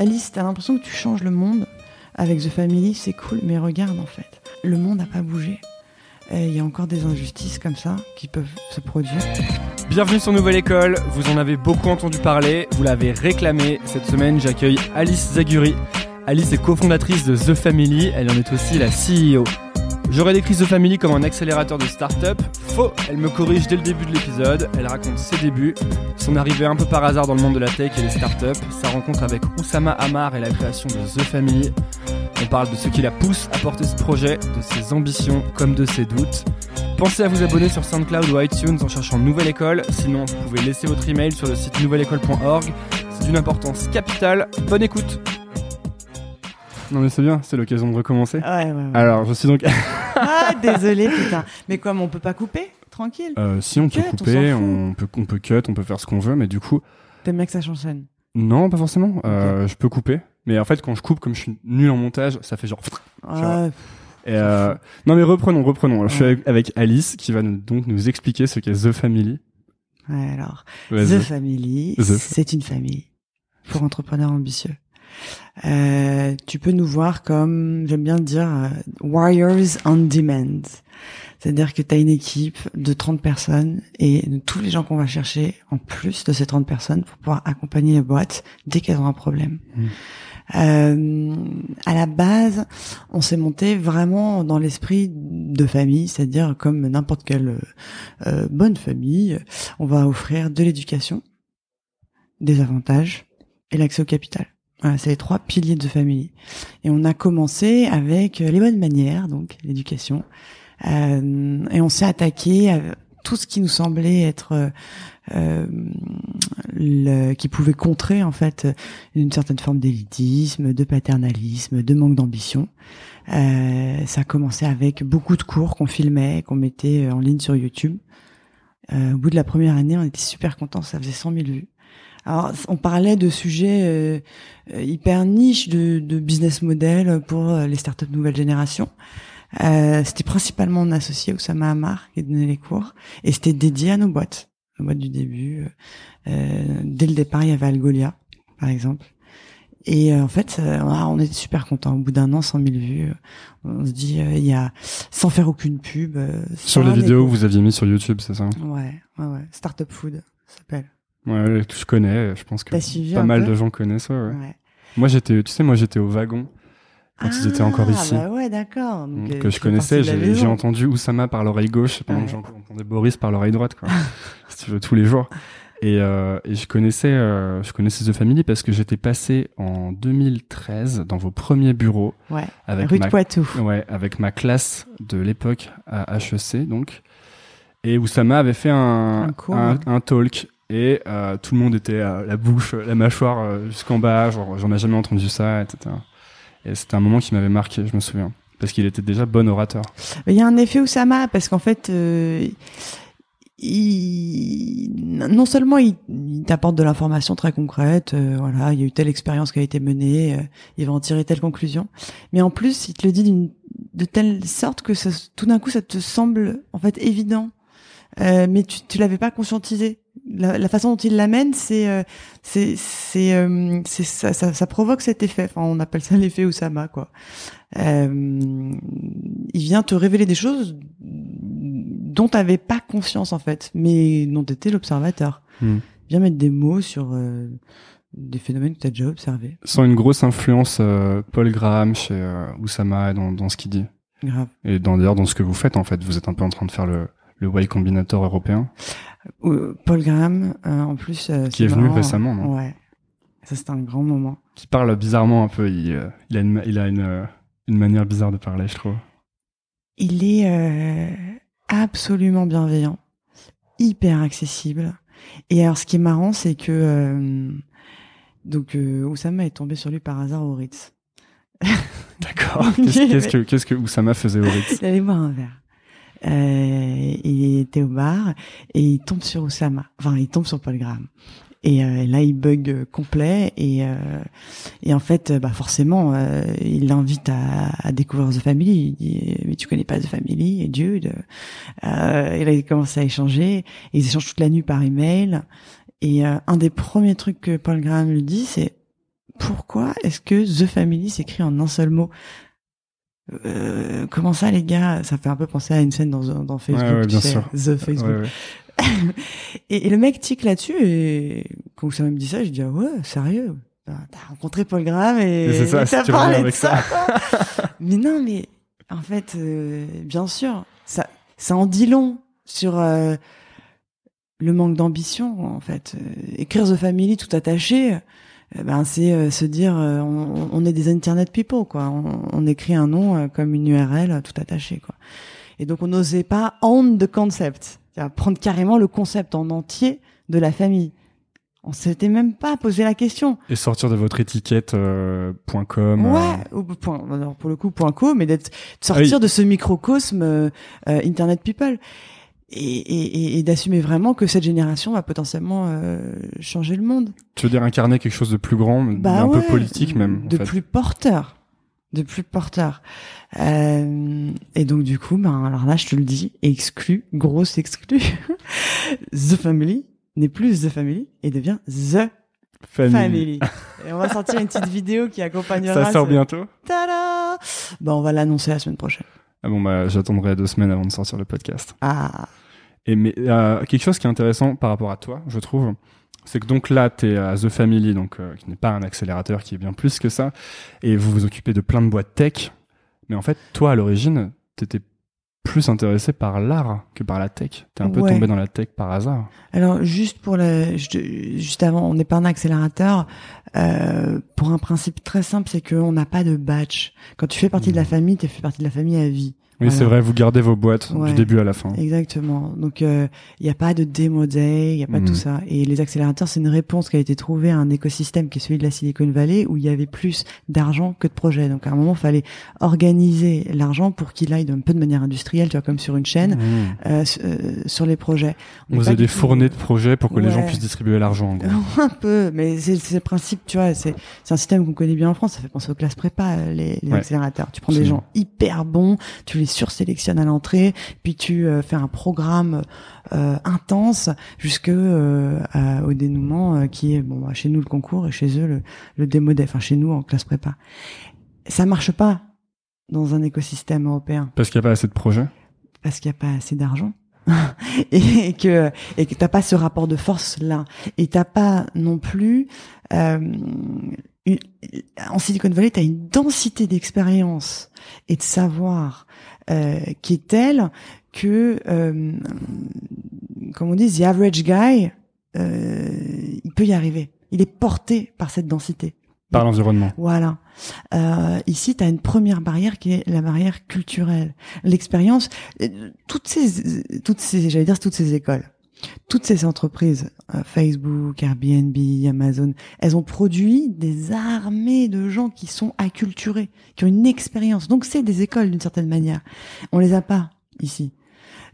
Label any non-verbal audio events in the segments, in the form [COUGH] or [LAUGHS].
Alice, t'as l'impression que tu changes le monde avec The Family, c'est cool, mais regarde en fait, le monde n'a pas bougé. Il y a encore des injustices comme ça qui peuvent se produire. Bienvenue sur Nouvelle École, vous en avez beaucoup entendu parler, vous l'avez réclamé. Cette semaine, j'accueille Alice Zaguri. Alice est cofondatrice de The Family, elle en est aussi la CEO. J'aurais décrit The Family comme un accélérateur de start-up. Faux, elle me corrige dès le début de l'épisode, elle raconte ses débuts, son arrivée un peu par hasard dans le monde de la tech et des start-up, sa rencontre avec Oussama Hamar et la création de The Family. On parle de ce qui la pousse à porter ce projet, de ses ambitions comme de ses doutes. Pensez à vous abonner sur SoundCloud ou iTunes en cherchant Nouvelle École. Sinon, vous pouvez laisser votre email sur le site nouvelleécole.org. C'est d'une importance capitale. Bonne écoute. Non mais c'est bien, c'est l'occasion de recommencer. Ouais, ouais, ouais. Alors, je suis donc. [LAUGHS] Ah, désolé, putain. Mais comme on peut pas couper? Tranquille. Euh, si on peut Cut, couper, on, peut, on peut cut, on peut faire ce qu'on veut, mais du coup, T'aimes bien que ça chansonne non, pas forcément. Euh, Je peux couper, mais en fait, quand je coupe, comme je suis nul en montage, ça fait genre. Ah, Et euh, Non mais reprenons, reprenons. Alors, Je suis avec, Alice qui va nous- donc nous expliquer ce qu'est The Family. ouais, alors. The Family, c'est une famille pour entrepreneurs ambitieux. Euh, tu peux nous voir comme, j'aime bien dire, euh, warriors on demand. C'est-à-dire que tu as une équipe de 30 personnes et de tous les gens qu'on va chercher en plus de ces 30 personnes pour pouvoir accompagner les boîtes dès qu'elles ont un problème. Mm. Euh, à la base, on s'est monté vraiment dans l'esprit de famille, c'est-à-dire comme n'importe quelle euh, bonne famille, on va offrir de l'éducation, des avantages et l'accès au capital. C'est les trois piliers de famille. Et on a commencé avec euh, les bonnes manières, donc l'éducation, Euh, et on s'est attaqué à tout ce qui nous semblait être euh, euh, le, qui pouvait contrer en fait une certaine forme d'élitisme, de paternalisme, de manque d'ambition. Euh, ça a commencé avec beaucoup de cours qu'on filmait, qu'on mettait en ligne sur YouTube. Euh, au bout de la première année, on était super contents, ça faisait 100 000 vues. Alors, on parlait de sujets euh, euh, hyper niches de, de business model pour euh, les startups nouvelle génération. Euh, c'était principalement mon associé Oussama Hamar qui donnait les cours et c'était dédié à nos boîtes, nos boîtes du début. Euh, dès le départ, il y avait Algolia, par exemple. Et euh, en fait, euh, on était super contents. Au bout d'un an, 100 000 vues, euh, on se dit, euh, il y a sans faire aucune pub. euh, Sur les vidéos que vous aviez mis sur YouTube, c'est ça? Ouais, ouais, ouais. Startup Food, ça s'appelle. Ouais, je connais. Je pense que pas mal de gens connaissent. Ouais, ouais. Ouais. Moi, j'étais, tu sais, moi, j'étais au wagon quand ils étaient encore Ah, ici. Bah ouais, d'accord. Euh, que je connaissais, de j'ai entendu Oussama par l'oreille gauche pendant que j'entendais Boris par l'oreille droite, quoi. [LAUGHS] si tu veux, tous les jours. Et, euh, et je connaissais, euh, je connaissais The Family parce que j'étais passé en 2013 dans vos premiers bureaux Ouais, avec rue de ma, Poitou. ouais, avec ma classe de l'époque à HEC, donc. Et Oussama avait fait un, Un cours, un, ouais. un talk et euh, tout le monde était à la bouche, la mâchoire euh, jusqu'en bas, genre j'en ai jamais entendu ça, etc. Et c'était un moment qui m'avait marqué, je me souviens, parce qu'il était déjà bon orateur. Il y a un effet Oussama parce qu'en fait, euh, il, non seulement il, il t'apporte de l'information très concrète, euh, voilà, il y a eu telle expérience qui a été menée, euh, il va en tirer telle conclusion, mais en plus il te le dit d'une de telle sorte que ça, tout d'un coup ça te semble en fait évident, euh, mais tu tu l'avais pas conscientisé. La, la, façon dont il l'amène, c'est euh, c'est c'est euh, ça, ça, ça, provoque cet effet. Enfin, on appelle ça [LAUGHS] l'effet Osama, quoi. il vient te révéler des choses dont tu n'avais pas conscience en fait, mais dont tu étais l'observateur. Hmm. Viens mettre des mots sur euh, des phénomènes que tu as déjà observés. Sans une grosse influence euh, Paul Graham chez euh, Oussama dans, dans ce qu'il dit. Grave. Et dans, d'ailleurs dans ce que vous faites en fait, vous êtes un peu en train de faire le, le Y Combinator européen. Paul Graham, en plus... qui est, venu récemment, non Ouais. Ça, c'est un grand moment. Qui parle bizarrement un peu. Il, il a, une, il a une, une manière bizarre de parler, je trouve. Il est absolument bienveillant, hyper accessible. Et alors, ce qui est marrant, c'est que euh, donc euh, Oussama est tombé sur lui par hasard au Ritz. [LAUGHS] D'accord. Qu'est-ce que qu'est-ce que Oussama faisait au Ritz? [LAUGHS] Il allait boire un verre. Euh, au bar et il tombe sur Oussama. Enfin, il tombe sur Paul Graham. Et euh, là, il bug euh, complet et euh, et en fait, bah forcément, il l'invite à, à, découvrir The Family. Il dit mais tu connais pas The Family et Dieu. Euh, et là, il commence à échanger. Et ils échangent toute la nuit par email. Et un des premiers trucs que Paul Graham lui dit, c'est pourquoi est-ce que The Family s'écrit en un seul mot? Euh, comment ça les gars? Ça fait un peu penser à une scène dans, dans Facebook, ouais, ouais, bien sûr. The Facebook. et, le mec tic là-dessus et quand ça me dit ça, je dis ah ouais, sérieux? T'as rencontré Paul Graham et t'as parlé de ça. [LAUGHS] mais non, mais en fait, euh, bien sûr, ça, ça en dit long sur euh, le manque d'ambition. En fait, écrire The Family tout attaché, ben c'est se dire on, on, est des internet people quoi. On, on écrit un nom comme une URL tout attaché quoi. Et donc on n'osait pas own the concept prendre carrément le concept en entier de la famille. On s'était même pas posé la question. Et sortir de votre étiquette euh, .com. Ouais, euh... ou point, alors pour le coup .co, mais d'être sortir ah de ce microcosme euh, euh, Internet People et, et, et d'assumer vraiment que cette génération va potentiellement euh, changer le monde. Tu veux dire incarner quelque chose de plus grand, bah un peu politique même, de plus porteur de plus porteur. Euh, et donc du coup, ben alors là, je te le dis, exclu, grosse exclu. [LAUGHS] The Family n'est plus The Family et devient The Family. Et on va sortir une petite vidéo qui [LAUGHS] accompagnera. Ça sort bientôt. Tada Ben on va l'annoncer la semaine prochaine. Ah bon bah j'attendrai deux semaines avant de sortir le podcast. Ah. Et mais euh, quelque chose qui est intéressant par rapport à toi, je trouve, c'est que donc là, tu es à The Family, donc euh, qui n'est pas un accélérateur, qui est bien plus que ça, et vous vous occupez de plein de boîtes tech. Mais en fait, toi, à l'origine, tu étais plus intéressé par l'art que par la tech. T'es un peu tombé dans la tech par hasard. Alors juste pour le, juste avant, on n'est pas un accélérateur euh, pour un principe très simple, c'est qu'on n'a pas de batch. Quand tu fais partie de la famille, tu fais partie de la famille à vie. Oui, c'est vrai, vous gardez vos boîtes du début à la fin. Exactement. Donc, il euh, n'y a pas de démo day, il n'y a pas tout mm. ça. Et les accélérateurs, c'est une réponse qui a été trouvée à un écosystème qui est celui de la Silicon Valley, où il y avait plus d'argent que de projets. Donc, à un moment, il fallait organiser l'argent pour qu'il aille un peu de manière industrielle, tu vois, comme sur une chaîne, mm. euh, euh, sur les projets. vous avez des fournées de projets pour que les gens puissent distribuer l'argent, [LAUGHS] un peu, mais c'est le principe, tu vois, c'est un système qu'on connaît bien en France, ça fait penser aux classes prépa, les, les accélérateurs. Tu prends des gens hyper bons, tu les sursélectionnes à l'entrée, puis tu euh, fais un programme euh, intense jusque euh, au dénouement qui est bon bah, chez nous le concours et chez eux le, le démodé, enfin chez nous en classe prépa. Ça marche pas dans un écosystème européen. Parce qu'il n'y a pas assez de projets? Parce qu'il n'y a pas assez d'argent. [LAUGHS] et que et que t'as pas ce rapport de force là et t'as pas non plus euh, en Silicon Valley t'as une densité d'expérience et de savoir qui est telle que, euh, comme on dit, the average guy, euh, il peut y arriver. Il est porté par cette densité. Par l'environnement. Voilà. Euh, ici, tu as une première barrière qui est la barrière culturelle. L'expérience, euh, toutes ces, toutes ces, j'allais dire toutes ces écoles, toutes ces entreprises, euh, Facebook, Airbnb, Amazon, elles ont produit des armées de gens qui sont acculturés, qui ont une expérience. Donc c'est des écoles d'une certaine manière. On les a pas ici.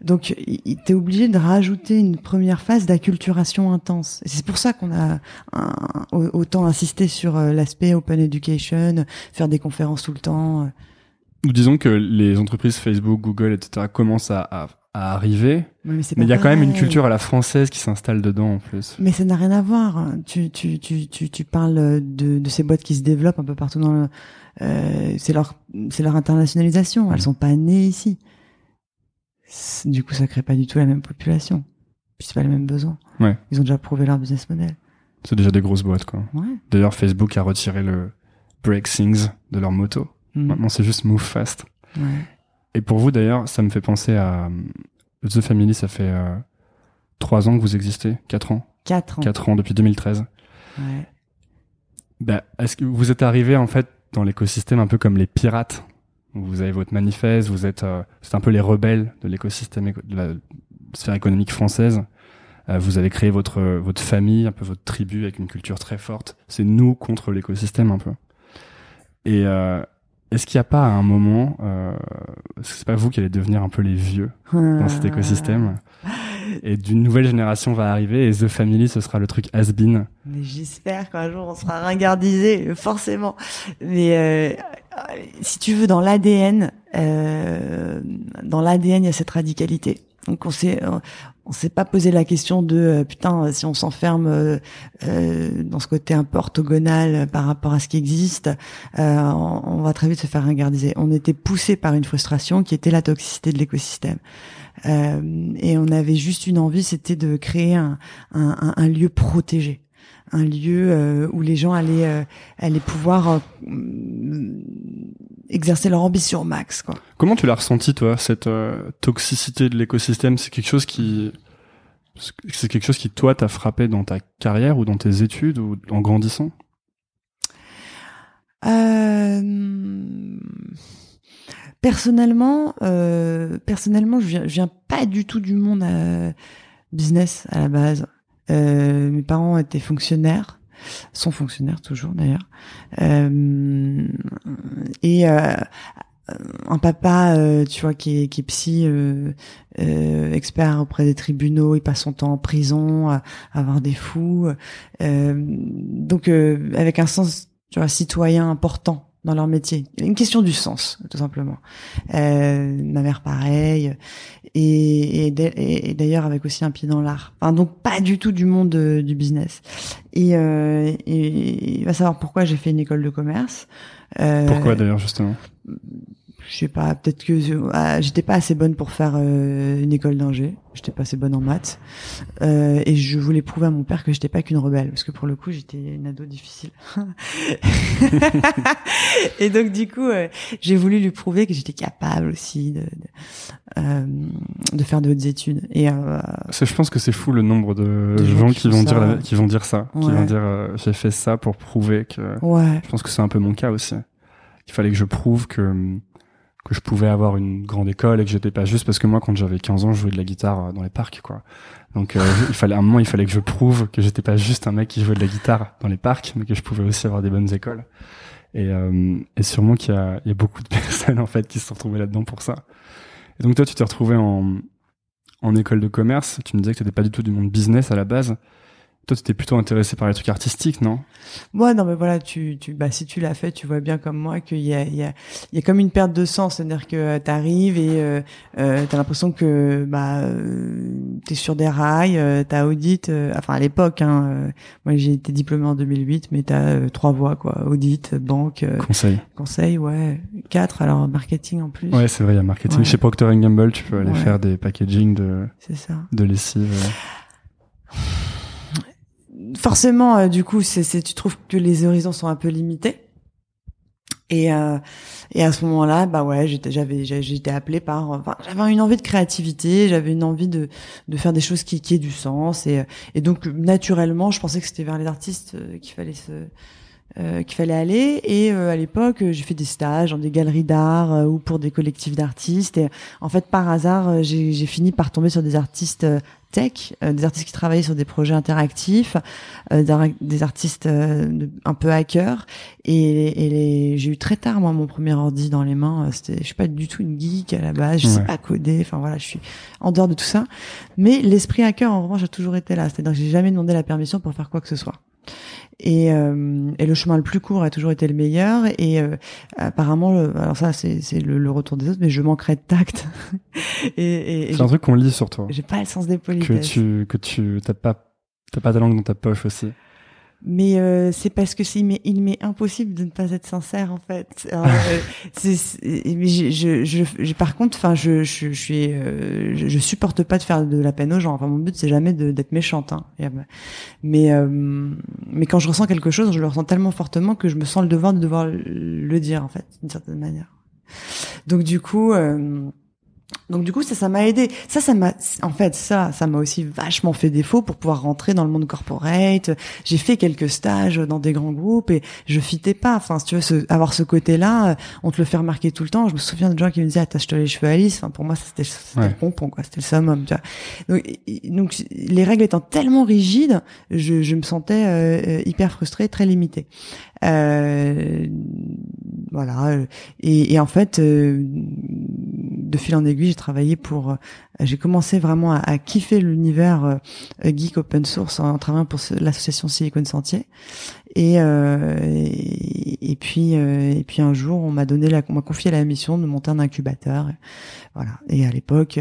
Donc, t'es obligé de rajouter une première phase d'acculturation intense. C'est pour ça qu'on a autant insisté sur euh, l'aspect open education, faire des conférences tout le temps. euh. Disons que les entreprises Facebook, Google, etc. commencent à, à, à arriver, Ouais, mais il y a quand même une culture à la française qui s'installe dedans en plus. Mais ça n'a rien à voir. Tu, tu, tu, tu, tu parles de, de ces boîtes qui se développent un peu partout dans le. Euh, c'est leur, c'est leur internationalisation. Elles sont pas nées ici. Du coup, ça crée pas du tout la même population. Puis c'est pas les mêmes besoins. Ouais. Ils ont déjà prouvé leur business model. C'est déjà des grosses boîtes, quoi. Ouais. D'ailleurs, Facebook a retiré le Break Things de leur moto. Mm. Maintenant, c'est juste Move Fast. Ouais. Et pour vous, d'ailleurs, ça me fait penser à euh, The Family. Ça fait euh, trois ans que vous existez, quatre ans, Quatre ans. quatre ans depuis 2013. Ouais. Bah, est-ce que vous êtes arrivé en fait dans l'écosystème un peu comme les pirates? Vous avez votre manifeste, vous êtes, euh, c'est un peu les rebelles de l'écosystème éco- de la sphère économique française. Euh, vous avez créé votre votre famille, un peu votre tribu avec une culture très forte. C'est nous contre l'écosystème un peu. Et est-ce qu'il n'y a pas à un moment, euh, est-ce que c'est pas vous qui allez devenir un peu les vieux dans cet écosystème et d'une nouvelle génération va arriver et The Family ce sera le truc has-been Mais j'espère qu'un jour on sera ringardisé, forcément. Mais euh, si tu veux, dans l'ADN, euh, dans l'ADN, il y a cette radicalité. Donc on s'est, on s'est pas posé la question de euh, putain si on s'enferme euh, euh, dans ce côté un peu orthogonal euh, par rapport à ce qui existe, euh, on, va très vite se faire ringardiser. On était poussé par une frustration qui était la toxicité de l'écosystème. Euh, et on avait juste une envie, c'était de créer un, un, un- lieu protégé, un lieu euh, où les gens allaient, euh, allaient pouvoir euh, exercer leur ambition au max. Quoi. Comment tu l'as ressenti, toi, cette euh, toxicité de l'écosystème? C'est quelque chose qui, c'est quelque chose qui toi t'a frappé dans ta carrière ou dans tes études ou en grandissant? Euh, personnellement, euh, personnellement, je viens, je viens pas du tout du monde business à la base. Mes parents étaient fonctionnaires, sont fonctionnaires toujours d'ailleurs, Euh, et euh, un papa, euh, tu vois, qui est, qui psy, expert auprès des tribunaux, il passe son temps en prison, à, à avoir des fous, donc avec un sens, tu vois, citoyen important dans leur métier. Une question du sens, tout simplement. Euh, ma mère, pareil, et, et, d'a- et- et d'ailleurs avec aussi un pied dans l'art. Enfin, donc pas du tout du monde euh, du business. Et, euh, il va savoir pourquoi j'ai fait une école de commerce. Euh, Pourquoi d'ailleurs justement? Je sais pas, peut-être que ah, j'étais pas assez bonne pour faire euh, une école d'ingé. J'étais pas assez bonne en maths. Euh, et je voulais prouver à mon père que j'étais pas qu'une rebelle, parce que pour le coup, j'étais une ado difficile. [LAUGHS] et donc du coup, euh, j'ai voulu lui prouver que j'étais capable aussi de de, euh, de faire de hautes études. Et Je pense que c'est fou le nombre de, De gens gens qui vont dire ça. la- qui vont dire ça, qui vont dire j'ai fait ça pour prouver que. ouais, Je pense que c'est un peu mon cas aussi. Il fallait que je prouve que que je pouvais avoir une grande école et que j'étais pas juste parce que moi quand j'avais 15 ans je jouais de la guitare euh, dans les parcs quoi. Donc euh, [LAUGHS] il fallait à un moment il fallait que je prouve que j'étais pas juste un mec qui jouait de la guitare dans les parcs mais que je pouvais aussi avoir des bonnes écoles. Et, euh, et sûrement qu'il y a, il y a beaucoup de [LAUGHS] personnes en fait qui se sont retrouvées là-dedans pour ça. Et donc toi tu t'es retrouvé en en école de commerce, tu me disais que t'étais pas du tout du monde business à la base. Toi, tu étais plutôt intéressé par les trucs artistiques, non? Moi, non, mais voilà, tu, tu, bah, si tu l'as fait, tu vois bien comme moi qu'il y a, il y a, il y a comme une perte de sens, c'est-à-dire que euh, t'arrives et euh, euh, t'as l'impression que bah euh, t'es sur des rails, euh, t'as audit, euh, enfin à l'époque, hein, euh, moi j'ai été diplômé en 2008, mais t'as trois voies quoi, audit, banque, Conseil. conseil, ouais, quatre, alors marketing en plus, Ouais, c'est vrai, il y a marketing. Ouais. Chez Procter Gamble, tu peux aller Ouais. faire des packaging de, c'est ça. de lessive. [LAUGHS] forcément, euh, du coup, c'est, tu trouves que les horizons sont un peu limités. Et, euh, et à ce moment-là, bah ouais, j'avais, j'étais appelée par, enfin, j'avais une envie de créativité, j'avais une envie de, de faire des choses qui, qui aient du sens. Et, et donc, naturellement, je pensais que c'était vers les artistes euh, qu'il fallait se, euh, qu'il fallait aller. Et euh, à l'époque, j'ai fait des stages dans des galeries d'art ou pour des collectifs d'artistes. Et en fait, par hasard, j'ai fini par tomber sur des artistes tech, des artistes qui travaillaient sur des projets interactifs, des artistes un peu hackers. Et, et j'ai eu très tard moi mon premier ordi dans les mains. C'était, je suis pas du tout une geek à la base. Je sais pas coder. Enfin voilà, je suis en dehors de tout ça. Mais l'esprit hacker, en revanche, a toujours été là. C'est-à-dire que j'ai jamais demandé la permission pour faire quoi que ce soit. Et, euh, et, le chemin le plus court a toujours été le meilleur. Et euh, apparemment, alors ça c'est, c'est le, retour des autres, mais je manquerais de tact. [LAUGHS] et, et c'est un truc qu'on lit sur toi. J'ai pas le sens des politesses. Que tu que tu t'as pas t'as pas de langue dans ta poche aussi mais euh, c'est parce que c'est il m'est impossible de ne pas être sincère en fait. [LAUGHS] Euh, mais je, je, je, par contre, enfin, je, je, je suis, euh, je, supporte pas de faire de la peine aux gens. Enfin, mon but c'est jamais d'être méchante. Hein. Mais mais quand je ressens quelque chose, je le ressens tellement fortement que je me sens le devoir de devoir le dire en fait, d'une certaine manière. Donc du coup. Donc du coup ça ça m'a aidé. Ça ça m'a en fait ça ça m'a aussi vachement fait défaut pour pouvoir rentrer dans le monde corporate. J'ai fait quelques stages dans des grands groupes et je fitais pas. Enfin si tu veux avoir ce côté-là, on te le fait remarquer tout le temps. Je me souviens de gens qui me disaient attache-toi les cheveux à Alice. Enfin pour moi c'était c'était le pompon quoi, c'était le summum. Tu vois. Donc, donc les règles étant tellement rigides, je, je me sentais euh, hyper frustrée, très limitée. Euh, voilà. Et, et, en fait, euh, de fil en aiguille, j'ai travaillé pour. Euh, j'ai commencé vraiment à, à kiffer l'univers euh, geek open source en, travaillant pour l'association Silicon Sentier. Et, et, et, puis et puis un jour, on m'a donné la, on m'a confié la mission de monter un incubateur. Voilà. Et à l'époque,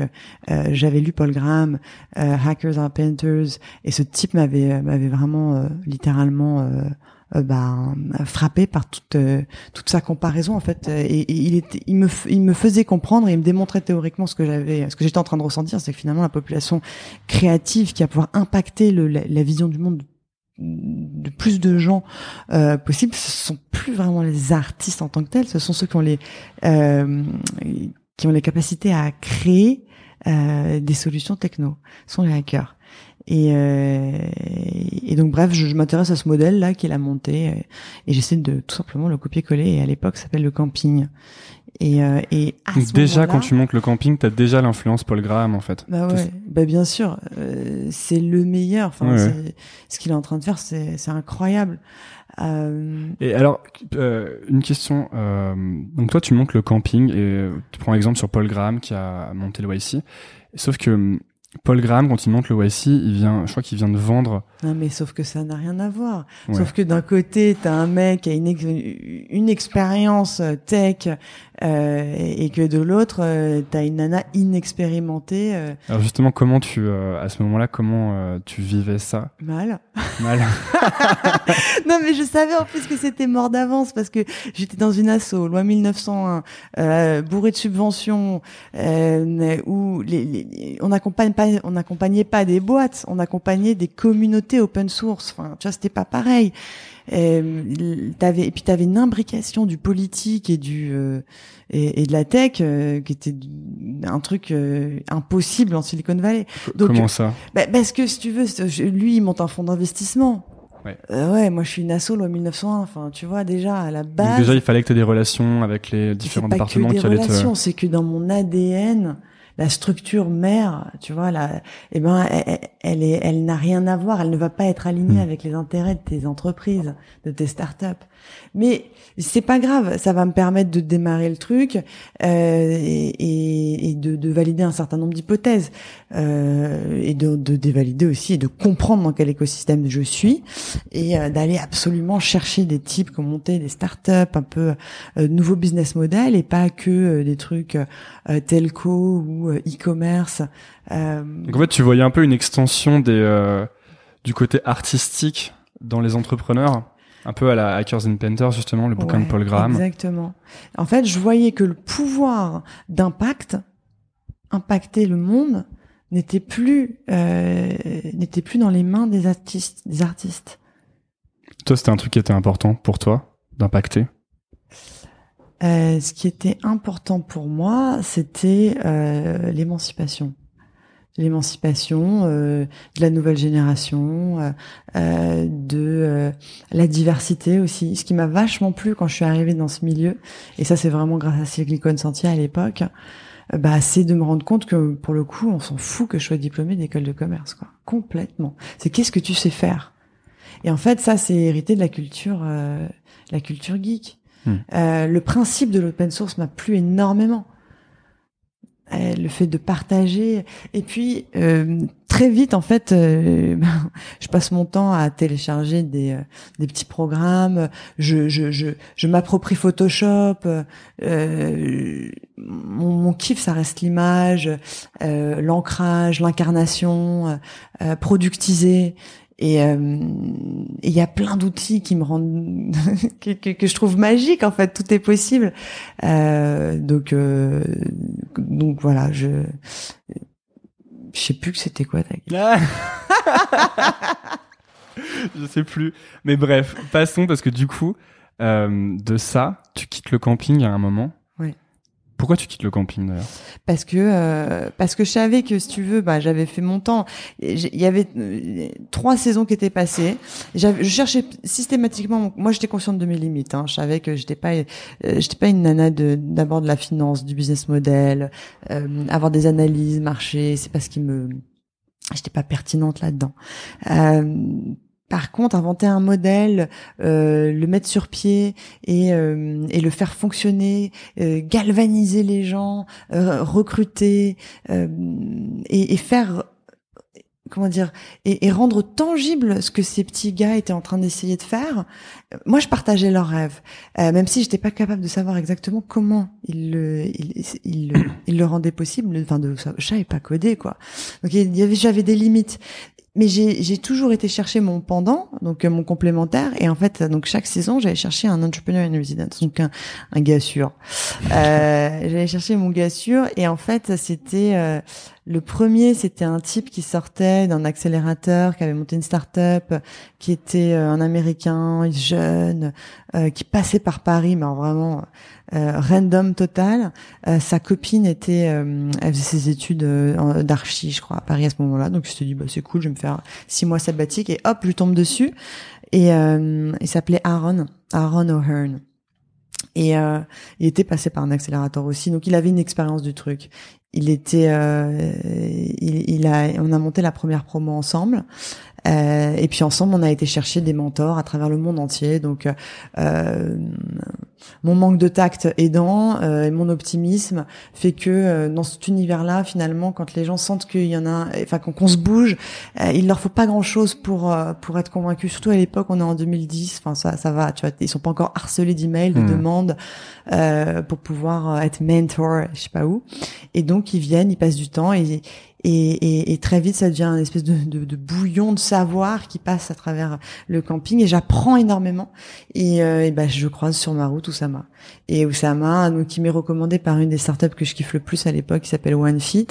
j'avais lu Paul Graham, Hackers and Painters, et ce type m'avait m'avait vraiment littéralement euh, ben, frappé par toute euh, toute sa comparaison en fait. Et, il était il me il me faisait comprendre et il me démontrait théoriquement ce que j'avais ce que j'étais en train de ressentir c'est que finalement la population créative qui va pouvoir impacter le, la, vision du monde de plus de gens euh, possible ce sont plus vraiment les artistes en tant que tels ce sont ceux qui ont les euh, qui ont les capacités à créer euh, des solutions techno. Ce sont les hackers et, euh, et donc bref, je, je m'intéresse à ce modèle là qu'il a monté euh, et j'essaie de tout simplement le copier-coller. Et à l'époque, ça s'appelle le camping. Et, euh, et à déjà quand tu montes le camping, t'as déjà l'influence Paul Graham en fait. Bah ouais, bah bien sûr, euh, c'est le meilleur. Enfin, ce qu'il est en train de faire, c'est c'est incroyable. Euh... Et alors, euh, une question. donc toi, tu montes le camping et tu prends exemple sur Paul Graham qui a monté le YC. Sauf que Paul Graham, quand il monte le YC, il vient, je crois qu'il vient de vendre. Non, mais sauf que ça n'a rien à voir. Sauf que d'un côté, t'as un mec qui a une, une expérience tech euh, et que de l'autre, euh, t'as une nana inexpérimentée. Euh. Alors justement, comment tu, euh, à ce moment-là, comment euh, tu vivais ça? Mal. Mal. [LAUGHS] non, mais je savais en plus que c'était mort d'avance parce que j'étais dans une asso, loi 1901, bourré de subventions, où les, les, on accompagne pas, on n'accompagnait pas des boîtes, on accompagnait des communautés open source. Enfin, tu vois, c'était pas pareil. Et, avais, et puis tu avais une imbrication du politique et du euh, et, et, de la tech euh, qui était un truc euh, impossible en Silicon Valley. Donc, Comment ça? bah, Parce que si tu veux, lui il monte un fonds d'investissement. Ouais. ouais, moi je suis une asso loi 1901. Enfin, tu vois déjà à la base. Donc déjà, il fallait que tu aies des relations avec les différents départements que qui allaient te. C'est que dans mon ADN, la structure mère, tu vois, là, eh ben, elle, est, elle n'a rien à voir. Elle ne va pas être alignée hmm. avec les intérêts de tes entreprises, de tes startups. Mais c'est pas grave, ça va me permettre de démarrer le truc euh, et, et de, de, valider un certain nombre d'hypothèses euh, et de, de dévalider aussi et de comprendre dans quel écosystème je suis et euh, d'aller absolument chercher des types qui ont monté des startups, un peu euh, nouveaux business models et pas que euh, des trucs euh, telco ou e-commerce. Donc en fait, tu voyais un peu une extension des du côté artistique dans les entrepreneurs un peu à la Hackers and Painters, justement, le bouquin de Paul Graham. Exactement. En fait, je voyais que le pouvoir d'impact, impacter le monde, n'était plus euh, n'était plus dans les mains des artistes. Des artistes. Toi, c'était un truc qui était important pour toi d'impacter? Euh, ce qui était important pour moi, c'était euh, l'émancipation. l'émancipation euh, de la nouvelle génération, euh, euh, de la diversité aussi. Ce qui m'a vachement plu quand je suis arrivée dans ce milieu, et ça c'est vraiment grâce à Silicon Sentier à l'époque, bah c'est de me rendre compte que pour le coup on s'en fout que je sois diplômée d'école de commerce, quoi. Complètement. C'est qu'est-ce que tu sais faire? Et en fait ça c'est hérité de la culture, la culture geek. Hmm. le principe de l'open source m'a plu énormément. Euh, le fait de partager. Et puis euh, très vite en fait euh, [LAUGHS] je passe mon temps à télécharger des, petits programmes. Je m'approprie Photoshop. Mon, kiff ça reste l'image l'ancrage l'incarnation productiser et il y a plein d'outils qui me rendent [LAUGHS] que, je trouve magique en fait. Tout est possible. Euh, donc euh, donc voilà je je sais plus que c'était quoi ta ah [LAUGHS] je sais plus. Mais bref passons parce que du coup euh, de ça tu quittes le camping à un moment pourquoi tu quittes le camping d'ailleurs? Parce que euh, parce que je savais que si tu veux, bah j'avais fait mon temps. Il y avait euh, trois saisons qui étaient passées. Je cherchais systématiquement. Moi, j'étais consciente de mes limites. Hein. Je savais que j'étais pas euh, j'étais pas une nana de d'abord de la finance, du business model, euh, avoir des analyses, marché. C'est pas ce qui me j'étais pas pertinente là-dedans. Par contre, inventer un modèle, euh, le mettre sur pied et, euh, le faire fonctionner, euh, galvaniser les gens, recruter et, faire comment dire et, rendre tangible ce que ces petits gars étaient en train d'essayer de faire. Moi, je partageais leurs rêves, même si j'étais pas capable de savoir exactement comment ils le ils, ils, le [COUGHS] rendaient possible. Enfin, de je savais pas coder quoi. Donc il y avait j'avais des limites mais j'ai toujours été chercher mon pendant, donc euh, mon complémentaire, et en fait, donc chaque saison, j'allais chercher un entrepreneur in residence, donc un, un gars sûr. Euh, [LAUGHS] j'allais chercher mon gars sûr, et en fait, c'était euh, le premier, c'était un type qui sortait d'un accélérateur, qui avait monté une start-up, qui était euh, un Américain, jeune, euh, qui passait par Paris, mais vraiment euh, random total. sa copine était, elle faisait ses études d'archi, je crois, à Paris à ce moment-là. Donc je me suis dit, bah c'est cool, je vais me faire six mois sabbatique, et hop, je tombe dessus. Et il s'appelait Aaron, Aaron O'Hearn. Et euh, il était passé par un accélérateur aussi, donc il avait une expérience du truc il était, euh, il, il, a, on a monté la première promo ensemble. Euh, et puis ensemble, on a été chercher des mentors à travers le monde entier. Donc, euh, mon manque de tact aidant euh, et mon optimisme fait que euh, dans cet univers-là, finalement, quand les gens sentent qu'il y en a, enfin qu'on se bouge, euh, il leur faut pas grand-chose pour pour être convaincus. Surtout à l'époque, on est en 2010. Enfin, ça, ça va. Tu vois, ils sont pas encore harcelés d'emails, de mmh. demandes pour pouvoir être mentor, je sais pas où. Et donc, ils viennent, ils passent du temps et et, et, très vite ça devient une espèce de, de, de, bouillon de savoir qui passe à travers le camping et j'apprends énormément. Et, euh, et ben je croise sur ma route Oussama. Et Oussama donc qui m'est recommandé par une des startups que je kiffe le plus à l'époque qui s'appelle OneFit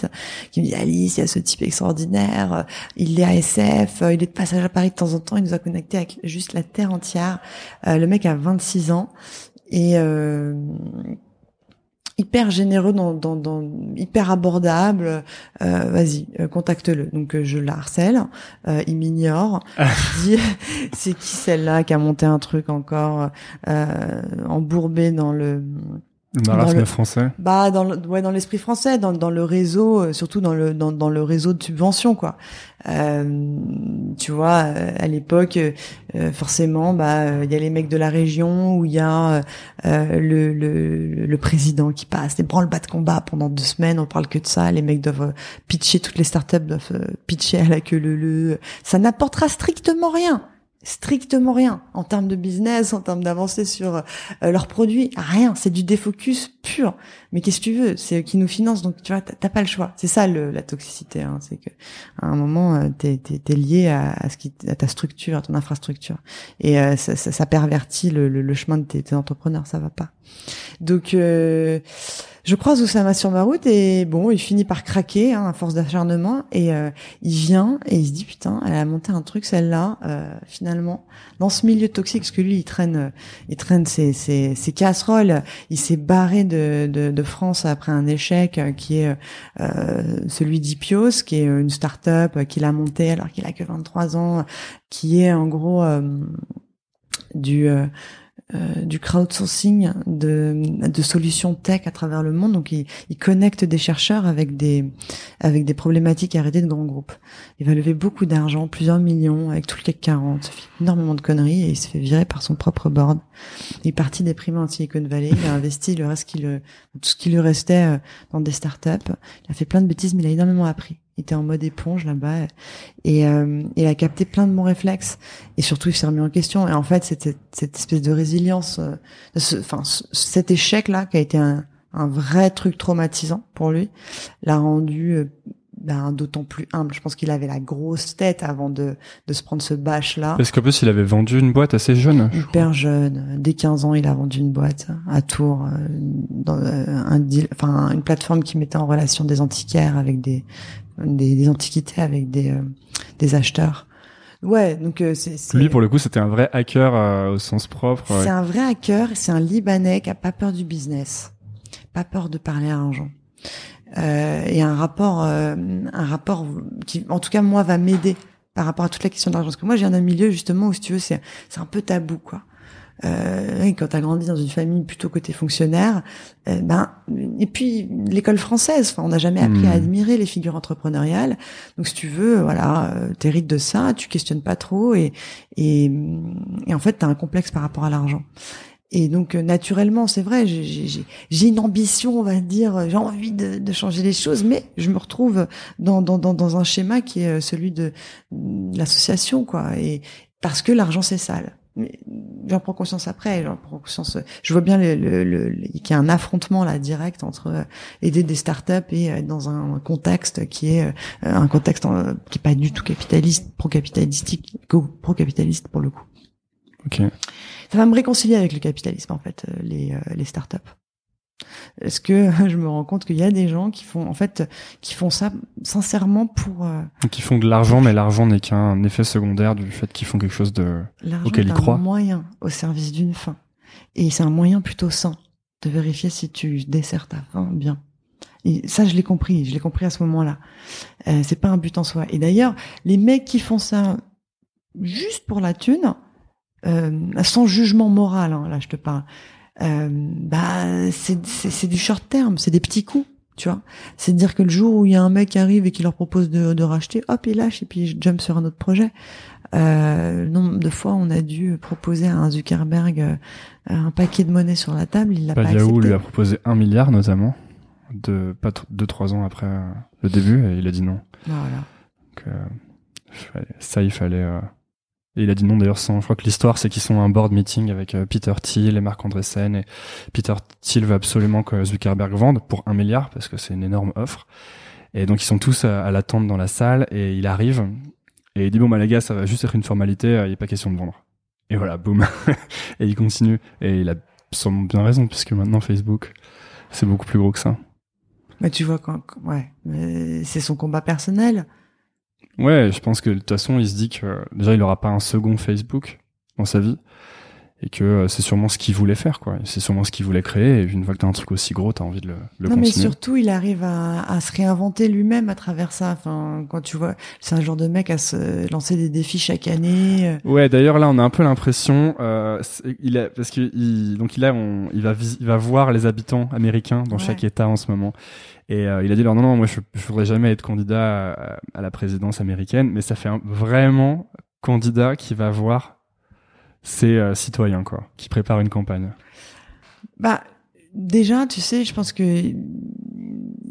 qui me dit Alice il y a ce type extraordinaire. Il est ASF il est de passage à Paris de temps en temps il nous a connecté avec juste la terre entière. Euh, le mec a 26 ans. Et euh, hyper généreux, dans, dans, dans hyper abordable. Euh, Vas-y, euh, contacte-le. Donc euh, je la harcèle, euh, il m'ignore. [LAUGHS] dit [LAUGHS] c'est qui celle-là qui a monté un truc encore embourbé dans le le marasme français. Bah dans le, ouais dans l'esprit français, dans dans le réseau, euh, surtout dans le dans dans le réseau de subventions quoi. Euh, tu vois, euh, à l'époque, euh, forcément, bah il y a les mecs de la région où il y a euh, le, le le président qui passe, des branle-bas de combat pendant deux semaines, on parle que de ça. Les mecs doivent pitcher, toutes les startups doivent pitcher à la queue le le. Ça n'apportera strictement rien strictement rien en termes de business, en termes d'avancée sur euh, leurs produits, rien. C'est du défocus pur. Mais qu'est-ce que tu veux? C'est qui nous financent, donc tu vois, t'as pas le choix. C'est ça le, la toxicité. Hein. C'est que à un moment, euh, t'es es, lié à, à, ce qui, à ta structure, à ton infrastructure, et euh, ça, ça, ça, pervertit le, le, le, chemin de tes, tes, entrepreneurs. Ça va pas. Donc je croise Oussama sur ma route et bon, il finit par craquer hein, à force d'acharnement et euh, il vient et il se dit putain, elle a monté un truc celle-là euh, finalement. Dans ce milieu toxique parce que lui il traîne, euh, il traîne ses, casseroles, il s'est barré de, France après un échec qui est celui d'Ipios, qui est une start-up qu'il a monté alors qu'il a que 23 ans, qui est en gros du du crowdsourcing de, de solutions tech à travers le monde. Donc, il, il connecte des chercheurs avec des avec des problématiques arrêtées de grands groupes. Il va lever beaucoup d'argent, plusieurs millions, avec tout le CAC 40. Il fait énormément de conneries et il se fait virer par son propre board. Il est parti déprimé en Silicon Valley. Il a investi le reste qui le tout ce qui lui restait euh, dans des startups. Il a fait plein de bêtises, mais il a énormément appris il était en mode éponge là-bas et euh, il a capté plein de bons réflexes et surtout il s'est remis en question et en fait c'était cette espèce de résilience euh, enfin cet échec là qui a été un, un vrai truc traumatisant pour lui l'a rendu euh, ben, d'autant plus humble. Je pense qu'il avait la grosse tête avant de, de se prendre ce bâche-là. Parce qu'en plus, il avait vendu une boîte assez jeune. Hyper jeune. Dès 15 ans, il a vendu une boîte à Tours, dans un deal, enfin, une plateforme qui mettait en relation des antiquaires avec des, des, des antiquités avec des, euh, des acheteurs. Ouais, donc euh, c'est. Lui, pour le coup, c'était un vrai hacker euh, au sens propre. C'est un vrai hacker. C'est un Libanais qui a pas peur du business, pas peur de parler à. Euh, et un rapport, un rapport qui, en tout cas, moi, va m'aider par rapport à toute la question de l'argent. Parce que moi, j'ai un milieu justement où, si tu veux, c'est c'est un peu tabou, quoi. Euh, quand tu as grandi dans une famille plutôt côté fonctionnaire, euh, ben et puis l'école française, enfin on n'a jamais appris à hmm. admirer les figures entrepreneuriales. Donc si tu veux, voilà, euh, t'hérites de ça, tu questionnes pas trop et et, et en fait t'as un complexe par rapport à l'argent. Et donc euh, naturellement, c'est vrai, j'ai une ambition, on va dire, j'ai envie de, de, changer les choses, mais je me retrouve dans, dans, dans, dans un schéma qui est celui de, de l'association, quoi. Et parce que l'argent c'est sale j'en prends conscience après, j'en prends conscience. Je vois bien le, le, le, qu'il y a un affrontement là direct entre euh, aider des startups et être dans un contexte qui est euh, un contexte qui est pas du tout capitaliste, pro-capitalistique, pro-capitaliste pour le coup. Ok. Ça va me réconcilier avec le capitalisme en fait, euh, les les startups. Est-ce que [LAUGHS] je me rends compte qu'il y a des gens qui font en fait qui font ça sincèrement pour euh... qui font de l'argent mais l'argent n'est qu'un effet secondaire du fait qu'ils font quelque chose de auquel ils croient. un moyen au service d'une fin et c'est un moyen plutôt sain de vérifier si tu desserres ta fin bien. Et ça je l'ai compris, je l'ai compris à ce moment-là. Euh, c'est pas un but en soi. Et d'ailleurs, les mecs qui font ça juste pour la thune, euh, sans jugement moral, hein, là je te parle, euh, bah c'est du short terme, c'est des petits coups, tu vois. C'est de dire que le jour où il y a un mec qui arrive et qui leur propose de, de racheter, hop, il lâche et puis je jump sur un autre projet. Euh, nombre de fois, on a dû proposer à un Zuckerberg euh, un paquet de monnaie sur la table, il l'a pas Yahoo lui a proposé un milliard notamment, de pas deux trois ans après euh, le début, et il a dit non. Voilà. Donc, euh, ça, il fallait et il a dit non d'ailleurs sans. Je crois que l'histoire c'est qu'ils sont à un board meeting avec euh, Peter Thiel et Marc Andreessen et Peter Thiel veut absolument que Zuckerberg vende pour un milliard parce que c'est une énorme offre. Et donc ils sont tous à, l'attente dans la salle et il arrive et il dit bon bah les gars ça va juste être une formalité, euh, il n'y a pas question de vendre. Et voilà boum [LAUGHS] et il continue et il a sûrement bien raison puisque maintenant Facebook c'est beaucoup plus gros que ça. Mais tu vois quand ouais c'est son combat personnel. Ouais, je pense que de toute façon, il se dit que déjà, il aura pas un second Facebook dans sa vie et que euh, c'est sûrement ce qu'il voulait faire, quoi. C'est sûrement ce qu'il voulait créer. Et une fois que t'as un truc aussi gros, t'as envie de le, le non, mais surtout, il arrive à, à se réinventer lui-même à travers ça. Enfin, quand tu vois, c'est un genre de mec à se lancer des défis chaque année. Euh. Ouais, d'ailleurs, là, on a un peu l'impression, euh, il a, parce que il, donc il a, on, il va, il va voir les habitants américains dans chaque État en ce moment. Et euh, il a dit alors non non moi je, je voudrais jamais être candidat à, à, la présidence américaine, mais ça fait un, vraiment candidat qui va voir ses euh, citoyens quoi, qui prépare une campagne. Bah déjà tu sais je pense que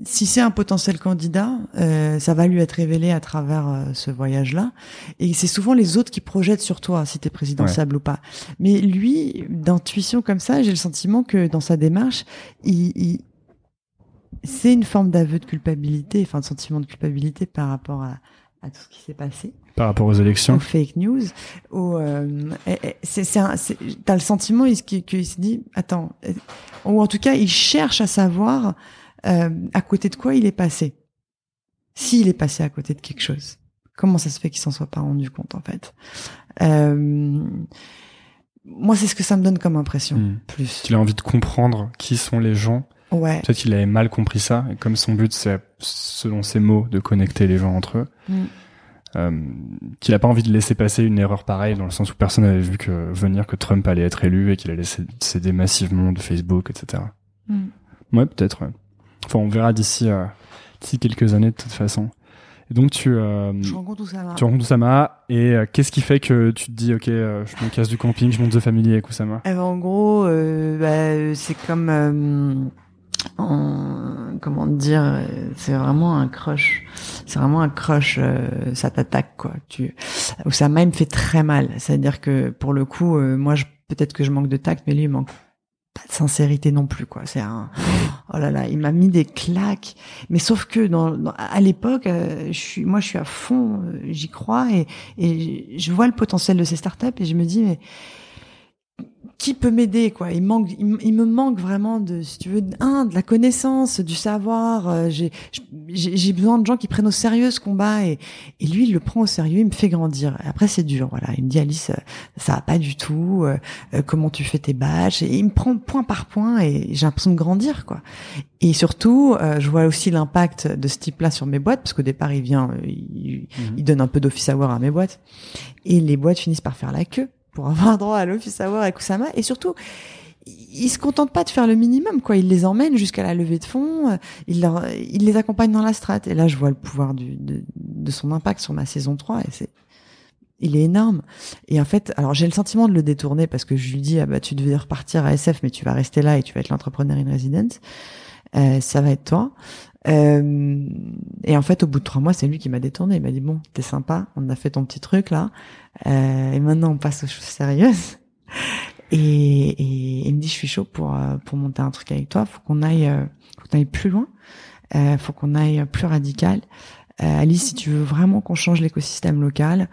si c'est un potentiel candidat, euh, ça va lui être révélé à travers euh, ce voyage-là. Et c'est souvent les autres qui projettent sur toi si t'es présidentiable ou pas. Mais lui, d'intuition comme ça, j'ai le sentiment que dans sa démarche, il, il, c'est une forme d'aveu de culpabilité, enfin de sentiment de culpabilité par rapport à, à tout ce qui s'est passé. Par rapport aux élections. aux fake news, où euh, c'est, c'est, un- c'est- t'as le sentiment il, se- qu'il qu'il se dit, attends, euh, ou en tout cas, il cherche à savoir euh, à côté de quoi il est passé. S'il est passé à côté de quelque chose. Comment ça se fait qu'il s'en soit pas rendu compte, en fait. Euh, moi, c'est ce que ça me donne comme impression, Hmm. plus. qu'il a envie de comprendre qui sont les gens. Ouais. Peut-être qu'il avait mal compris ça, et comme son but, c'est, selon ses mots, de connecter les gens entre eux, Mm. euh, qu'il a pas envie de laisser passer une erreur pareille, dans le sens où personne n'avait vu que venir que Trump allait être élu et qu'il allait cé- céder massivement de Facebook, etc. Mm. Ouais, peut-être. ouais. Enfin, on verra d'ici euh, d'ici quelques années, de toute façon. Et donc, tu, euh, Je rencontre Oussama. tu rencontres Oussama, et euh, qu'est-ce qui fait que tu te dis, ok, euh, je me casse du camping, je monte The Family avec Oussama? Eh ben, en gros, bah, c'est comme, en- comment dire, c'est vraiment un crush. C'est vraiment un crush. euh, ça t'attaque quoi. Tu, il me fait très mal. C'est-à-dire que pour le coup, euh, moi, je, peut-être que je manque de tact, mais lui, il manque pas de sincérité non plus quoi. C'est un, oh là là, il m'a mis des claques. Mais sauf que dans, dans- à l'époque, euh, je suis, moi, je suis à fond, euh, j'y crois et, et je vois le potentiel de ces startups et je me dis mais qui peut m'aider quoi? Il manque il, me manque vraiment de si tu veux un de la connaissance du savoir euh, j'ai j'ai besoin de gens qui prennent au sérieux ce combat et et lui il le prend au sérieux il me fait grandir. Et après c'est dur voilà. Il me dit Alice euh, ça va pas du tout euh, comment tu fais tes badges? Et il me prend point par point et j'ai l'impression de grandir quoi. Et surtout euh, je vois aussi l'impact de ce type là sur mes boîtes parce qu'au départ il vient il, Mhm. il donne un peu d'office à voir à mes boîtes. Et les boîtes finissent par faire la queue pour avoir droit à l'office voir avec Oussama. Et surtout, il se contente pas de faire le minimum, quoi. Il les emmène jusqu'à la levée de fonds, euh, il, leur, il les accompagne dans la strate. Et là, je vois le pouvoir de son impact sur ma saison 3 et c'est, il est énorme. Et en fait, alors j'ai le sentiment de le détourner parce que je lui dis, ah bah, tu devais repartir à SF, mais tu vas rester là et tu vas être l'entrepreneur in residence. Euh, ça va être toi. Euh, et en fait, au bout de trois mois, c'est lui qui m'a détourné. Il m'a dit bon, t'es sympa, on a fait ton petit truc là, euh, et maintenant on passe aux choses sérieuses. Et, et il me dit je suis chaud pour euh, pour monter un truc avec toi. Faut qu'on aille, euh, faut qu'on aille plus loin. Euh, faut qu'on aille plus radical. Euh, Alice, si tu veux vraiment qu'on change l'écosystème local,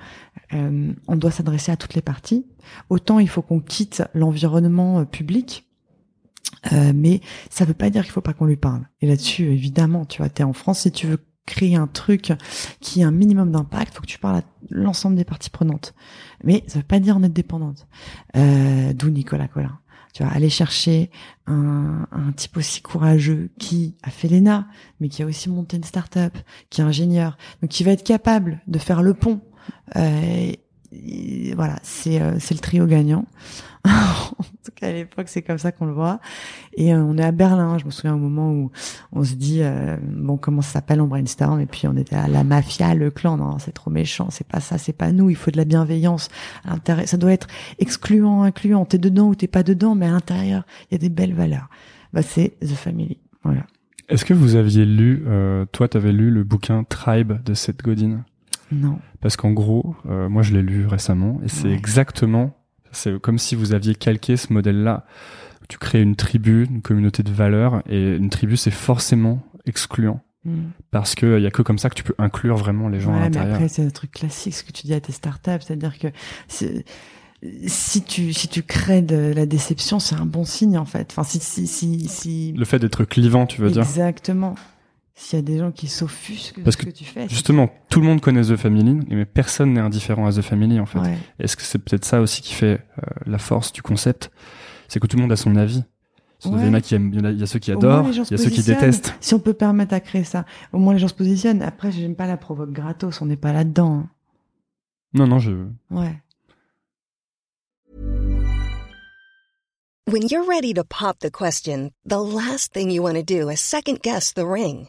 on doit s'adresser à toutes les parties. Autant il faut qu'on quitte l'environnement public, euh, mais ça veut pas dire qu'il faut pas qu'on lui parle. Et là-dessus, évidemment, tu vois, t'es en France, si tu veux créer un truc qui a un minimum d'impact, faut que tu parles à l'ensemble des parties prenantes. Mais ça veut pas dire en être dépendante. Euh, D'où Nicolas Collin. Tu vas aller chercher un, un type aussi courageux qui a fait l'ENA, mais qui a aussi monté une start-up, qui est ingénieur, donc qui va être capable de faire le pont. Euh, voilà, c'est euh, le trio gagnant. [LAUGHS] en tout cas, à l'époque, c'est comme ça qu'on le voit. Et euh, on est à Berlin. Je me souviens au moment où on se dit euh, bon, comment ça s'appelle On brainstorm. Et puis on était à la mafia, le clan. Non, c'est trop méchant. C'est pas ça. C'est pas nous. Il faut de la bienveillance. À ça doit être excluant, incluant. T'es dedans ou t'es pas dedans, mais à l'intérieur, il y a des belles valeurs. Bah, c'est The Family. Voilà. Est-ce que vous aviez lu, euh, toi, t'avais lu le bouquin Tribe de Seth Godin? Non. Parce qu'en gros, euh, moi je l'ai lu récemment et c'est Ouais. exactement, c'est comme si vous aviez calqué ce modèle-là. Tu crées une tribu, une communauté de valeurs et une tribu c'est forcément excluant Mm. parce que il y a que comme ça que tu peux inclure vraiment les gens à Ouais, mais l'intérieur. après, c'est un truc classique, ce que tu dis à tes startups. C'est-à-dire que si tu, si tu crées de la déception, c'est un bon signe, en fait. Enfin, si, si, si, si... Le fait d'être clivant, tu veux dire Exactement. S'il y a des gens qui s'offusquent de Parce ce que que tu fais. Justement, tout le monde connaît The Family, mais personne n'est indifférent à The Family en fait. Ouais. Est-ce que c'est peut-être ça aussi qui fait euh, la force du concept? C'est que tout le monde a son avis. Il Ouais. a qui aiment, il y y a ceux qui adorent, il y a ceux qui détestent. Si on peut permettre à créer ça, au moins les gens se positionnent. Après, j'aime pas la provoque gratos, on n'est pas là-dedans. hein. Non, non, je. Ouais. When you're ready to pop the question, the last thing you want to do is second guess the ring.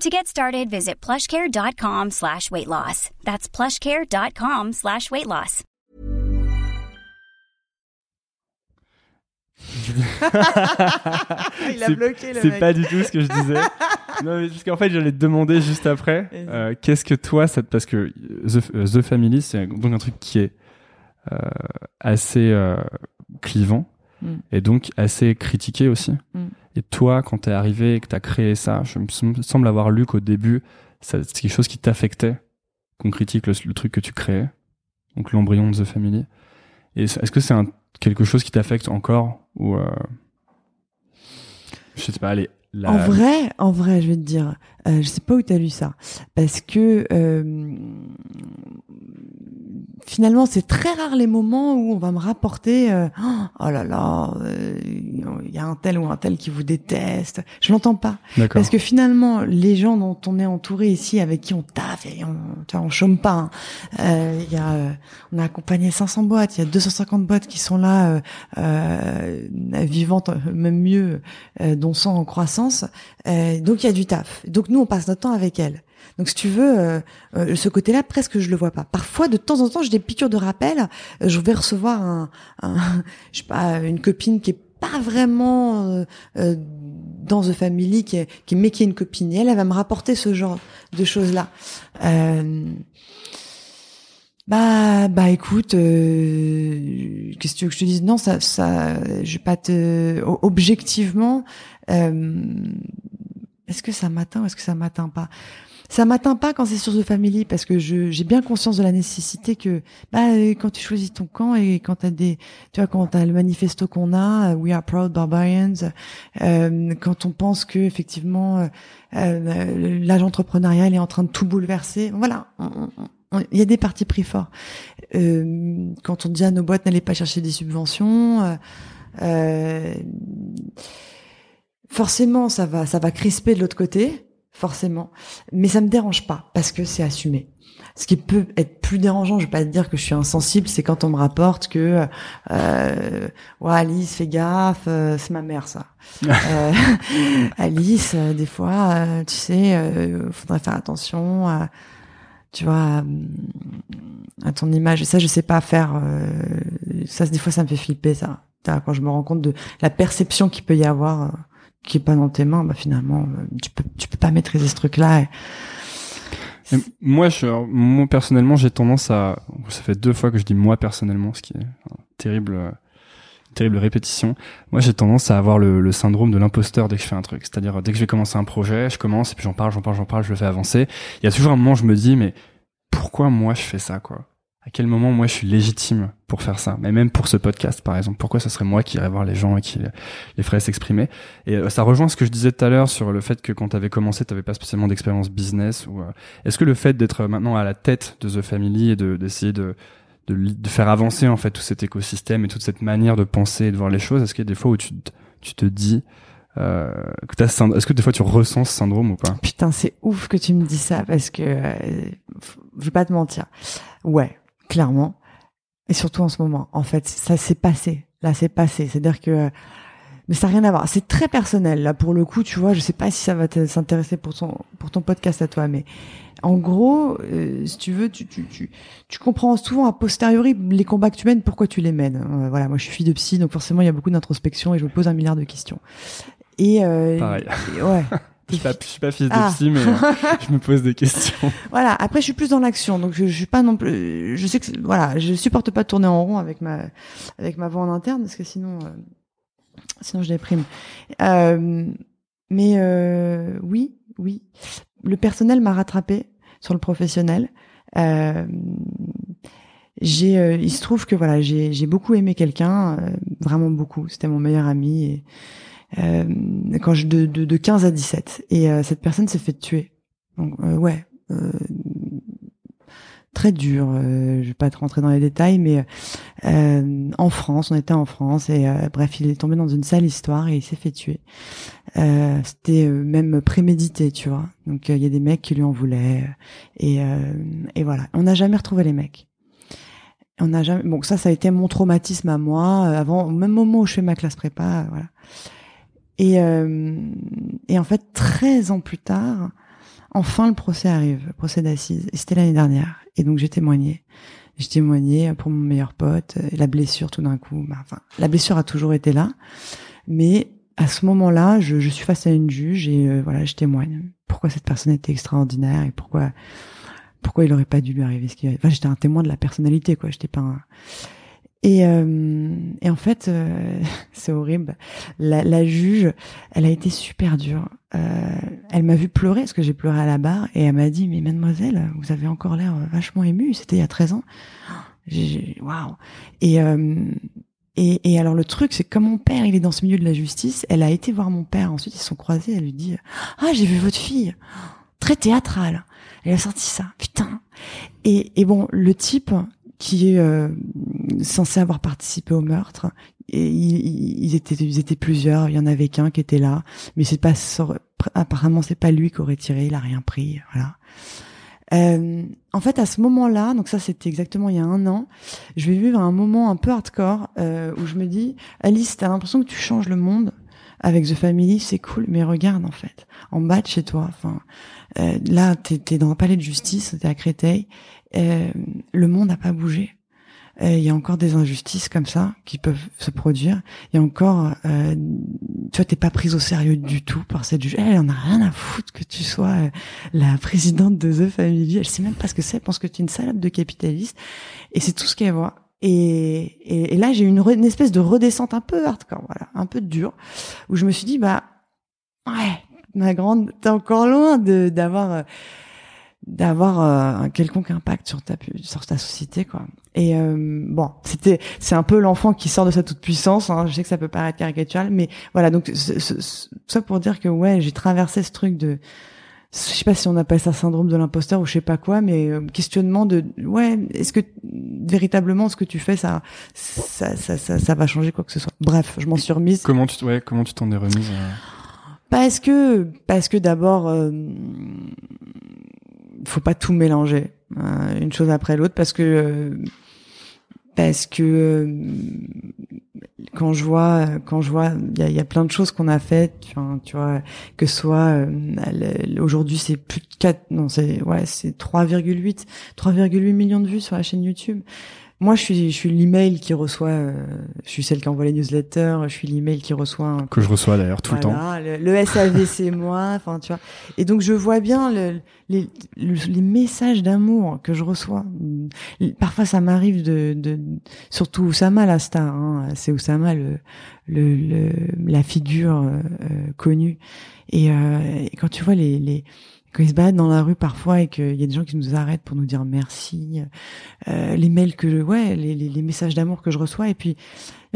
To get started, visit plushcare.com slash weight loss. That's plushcare.com slash weight loss. [LAUGHS] Il a C'est- bloqué le C'est pas du tout ce que je disais. [LAUGHS] non, mais parce qu'en fait, j'allais te demander juste après, euh, qu'est-ce que toi, ça, te- parce que The, euh, The Family, c'est donc un truc qui est euh, assez euh, clivant Mm. et donc assez critiqué aussi. Mm. Et toi, quand t'es arrivé et que t'as créé ça, je me sem- semble avoir lu qu'au début, c'est quelque chose qui t'affectait, qu'on critique le, truc que tu créais, donc l'embryon de The Family. Est-ce que c'est quelque chose qui t'affecte encore ou euh, je sais pas, allez, la- En vrai, en vrai, je vais te dire, euh, je sais pas où t'as lu ça, parce que euh, finalement, c'est très rare les moments où on va me rapporter, euh, oh là là, euh, il y a un tel ou un tel qui vous déteste. Je l'entends pas, parce que finalement, les gens dont on est entouré ici, avec qui on taffe, et on, tu vois, on chôme pas. hein. Euh, Il y a, euh, on a accompagné 500 boîtes, il y a 250 boîtes qui sont là, euh, euh, vivantes, même mieux, euh, dont sont en croissance. Euh, donc il y a du taf. Donc nous, on passe notre temps avec elles. Donc si tu veux, euh, euh, ce côté-là, presque je le vois pas. Parfois, de temps en temps, j'ai des piqûres de rappel. Euh, je vais recevoir [LAUGHS] une copine qui est pas vraiment dans The Family, qui est, qui mais qui est une copine. Et elle, elle va me rapporter ce genre de choses-là. Bah, bah, écoute, qu'est-ce que tu veux que je te dise? Non, ça, ça, je vais pas te. Objectivement, est-ce que ça m'atteint ou est-ce que ça m'atteint pas? Ça m'atteint pas quand c'est sur The Family parce que j'ai bien conscience de la nécessité que bah euh, quand tu choisis ton camp et quand t'as des tu vois quand t'as le manifesto qu'on a euh, We are proud barbarians euh, quand on pense que effectivement euh, euh, l'âge entrepreneurial est en train de tout bouleverser voilà il y a des partis pris forts. Euh, quand on dit à nos boîtes n'allez pas chercher des subventions euh, forcément ça va ça va crisper de l'autre côté forcément mais ça me dérange pas parce que c'est assumé ce qui peut être plus dérangeant, je vais pas te dire que je suis insensible, c'est quand on me rapporte que euh, ouais Alice fais gaffe, euh, c'est ma mère ça. [LAUGHS] Euh, [LAUGHS] Alice, euh, des fois, euh, tu sais, euh, faudrait faire attention, à, tu vois, à, ton image. Et ça, je sais pas faire. euh, ça, des fois, ça me fait flipper ça. Quand je me rends compte de la perception qu'il peut y avoir, qui est pas dans tes mains, bah finalement, euh, tu peux, tu peux pas maîtriser ce truc-là. moi, je, moi personnellement, j'ai tendance à. Ça fait deux fois que je dis moi personnellement, ce qui est un terrible, terrible répétition. Moi, j'ai tendance à avoir le, le syndrome de l'imposteur dès que je fais un truc. C'est-à-dire, dès que je vais commencer un projet, je commence et puis j'en parle, j'en parle, j'en parle, je le fais avancer. Il y a toujours un moment où je me dis, mais pourquoi moi je fais ça, quoi? À quel moment moi je suis légitime pour faire ça? Mais même pour ce podcast, par exemple, pourquoi ce serait moi qui irais voir les gens et qui les ferait s'exprimer? Et euh, ça rejoint ce que je disais tout à l'heure sur le fait que quand tu avais commencé, tu pas spécialement d'expérience business. Ou euh, est-ce que le fait d'être maintenant à la tête de The Family et de d'essayer de, de li- de faire avancer en fait tout cet écosystème et toute cette manière de penser et de voir les choses, est-ce qu'il y a des fois où tu tu te dis euh, est-ce que des fois tu ressens ce syndrome ou pas? Putain, c'est ouf que tu me dis ça parce que euh, je vais pas te mentir. Ouais, clairement. Et surtout en ce moment. En fait, ça s'est passé. Là, c'est passé. C'est-à-dire que mais ça n'a rien à voir. C'est très personnel. Là, pour le coup, tu vois, je sais pas si ça va s'intéresser pour ton pour ton podcast à toi, mais en gros, euh, si tu veux, tu, tu, tu, tu comprends souvent a posteriori les combats que tu mènes, pourquoi tu les mènes. Euh, voilà, moi je suis fille de psy, donc forcément il y a beaucoup d'introspection et je me pose un milliard de questions. Et euh, Pareil. et- ouais. [LAUGHS] je suis, pas, je suis pas fils de Ah. psy, mais euh, [LAUGHS] je me pose des questions. Voilà. Après, je suis plus dans l'action, donc je, je suis pas non plus. Je sais que voilà, je supporte pas de tourner en rond avec ma avec ma voix en interne parce que sinon euh, sinon je déprime. Euh, mais euh, oui, oui, le personnel m'a rattrapé sur le professionnel. Euh, j'ai, euh, il se trouve que voilà, j'ai j'ai beaucoup aimé quelqu'un, vraiment beaucoup. C'était mon meilleur ami. Et, quand je de, de, de 15 à 17 et euh, cette personne s'est fait tuer. Donc euh, ouais, euh, très dur. Euh, je vais pas te rentrer dans les détails, mais euh, en France, on était en France et euh, bref, il est tombé dans une sale histoire et il s'est fait tuer. Euh, C'était même prémédité, tu vois. Donc il y a des mecs qui lui en voulaient et, et voilà. On n'a jamais retrouvé les mecs. On n'a jamais. Bon, ça, ça a été mon traumatisme à moi. Avant, au même moment où je fais ma classe prépa, voilà. Et, et en fait, 13 ans plus tard, enfin le procès arrive, le procès d'assises. Et c'était l'année dernière. Et donc j'ai témoigné. J'ai témoigné pour mon meilleur pote. Et la blessure, tout d'un coup, bah, enfin, la blessure a toujours été là, mais à ce moment-là, je, je, suis face à une juge et euh, voilà, je témoigne. Pourquoi cette personne était extraordinaire et pourquoi pourquoi il aurait pas dû lui arriver ce qui. Enfin, j'étais un témoin de la personnalité, quoi. J'étais pas un. Et, euh, et en fait, euh, [LAUGHS] c'est horrible. La, la, juge, elle a été super dure. Euh, elle m'a vu pleurer parce que j'ai pleuré à la barre et elle m'a dit mais mademoiselle, vous avez encore l'air vachement émue. C'était il y a 13 ans. [GASPS] Waouh. Et, euh, et et alors le truc, c'est que comme mon père, il est dans ce milieu de la justice, elle a été voir mon père. Ensuite, ils se sont croisés. Elle lui dit ah j'ai vu votre fille, très théâtrale. Elle a sorti ça, putain. Et, et bon, le type, qui est euh, censé avoir participé au meurtre. Et ils, étaient, ils étaient plusieurs. Il y en avait qu'un qui était là, mais c'est pas apparemment c'est pas lui qui aurait tiré. Il a rien pris. Voilà. Euh, en fait, à ce moment-là, donc ça c'était exactement il y a un an, je vais vivre un moment un peu hardcore euh, où je me dis, Alice, t'as l'impression que tu changes le monde avec The Family, c'est cool, mais regarde en fait, en bas de chez toi, enfin euh, là t'es es dans un palais de justice, t'es à Créteil, euh, le monde n'a pas bougé. Euh, il y a encore des injustices comme ça qui peuvent se produire. Il y a encore, euh, tu vois, t'es pas prise au sérieux du tout par cette juge. Elle en a rien à foutre que tu sois euh, la présidente de The Family. Elle sait même pas ce que c'est. Elle pense que tu es une salope de capitaliste. Et c'est tout ce qu'elle voit. Et, et, là, j'ai eu une, une, espèce de redescente un peu hardcore, voilà, un peu dure, où je me suis dit, bah, ouais, ma grande, t'es encore loin de d'avoir d'avoir euh, un quelconque impact sur ta sur ta société quoi. Et euh, bon c'était c'est un peu l'enfant qui sort de sa toute puissance hein. je sais que ça peut paraître caricatural mais voilà. Donc ça pour dire que ouais j'ai traversé ce truc de je sais pas si on appelle ça syndrome de l'imposteur ou je sais pas quoi mais euh, questionnement de ouais est-ce que véritablement ce que tu fais ça ça, ça ça, ça va changer quoi que ce soit. Bref je m'en suis remise. Comment tu ouais comment tu t'en es remise parce que parce que d'abord faut pas tout mélanger euh, une chose après l'autre parce que euh, parce que euh, quand je vois quand je vois il y a, plein de choses qu'on a faites tu vois, que soit aujourd'hui c'est plus de 4 non c'est ouais c'est 3,8 3,8 millions de vues sur la chaîne YouTube moi, je suis, je suis l'email qui reçoit. Euh, je suis celle qui envoie les newsletters. Je suis l'email qui reçoit. Un... Que je reçois d'ailleurs tout le temps. Le, le SAV, c'est [LAUGHS] moi. Enfin, tu vois. Et donc, je vois bien le, les, les messages d'amour que je reçois. Parfois, ça m'arrive de, de, surtout Oussama la star. Hein. C'est Oussama le, le, la figure euh, euh, connue. Et, et, quand tu vois les, les quand ils se baladent dans la rue parfois et qu'il y a des gens qui nous arrêtent pour nous dire merci, euh, les mails que, ouais, les, les, les messages d'amour que je reçois, et puis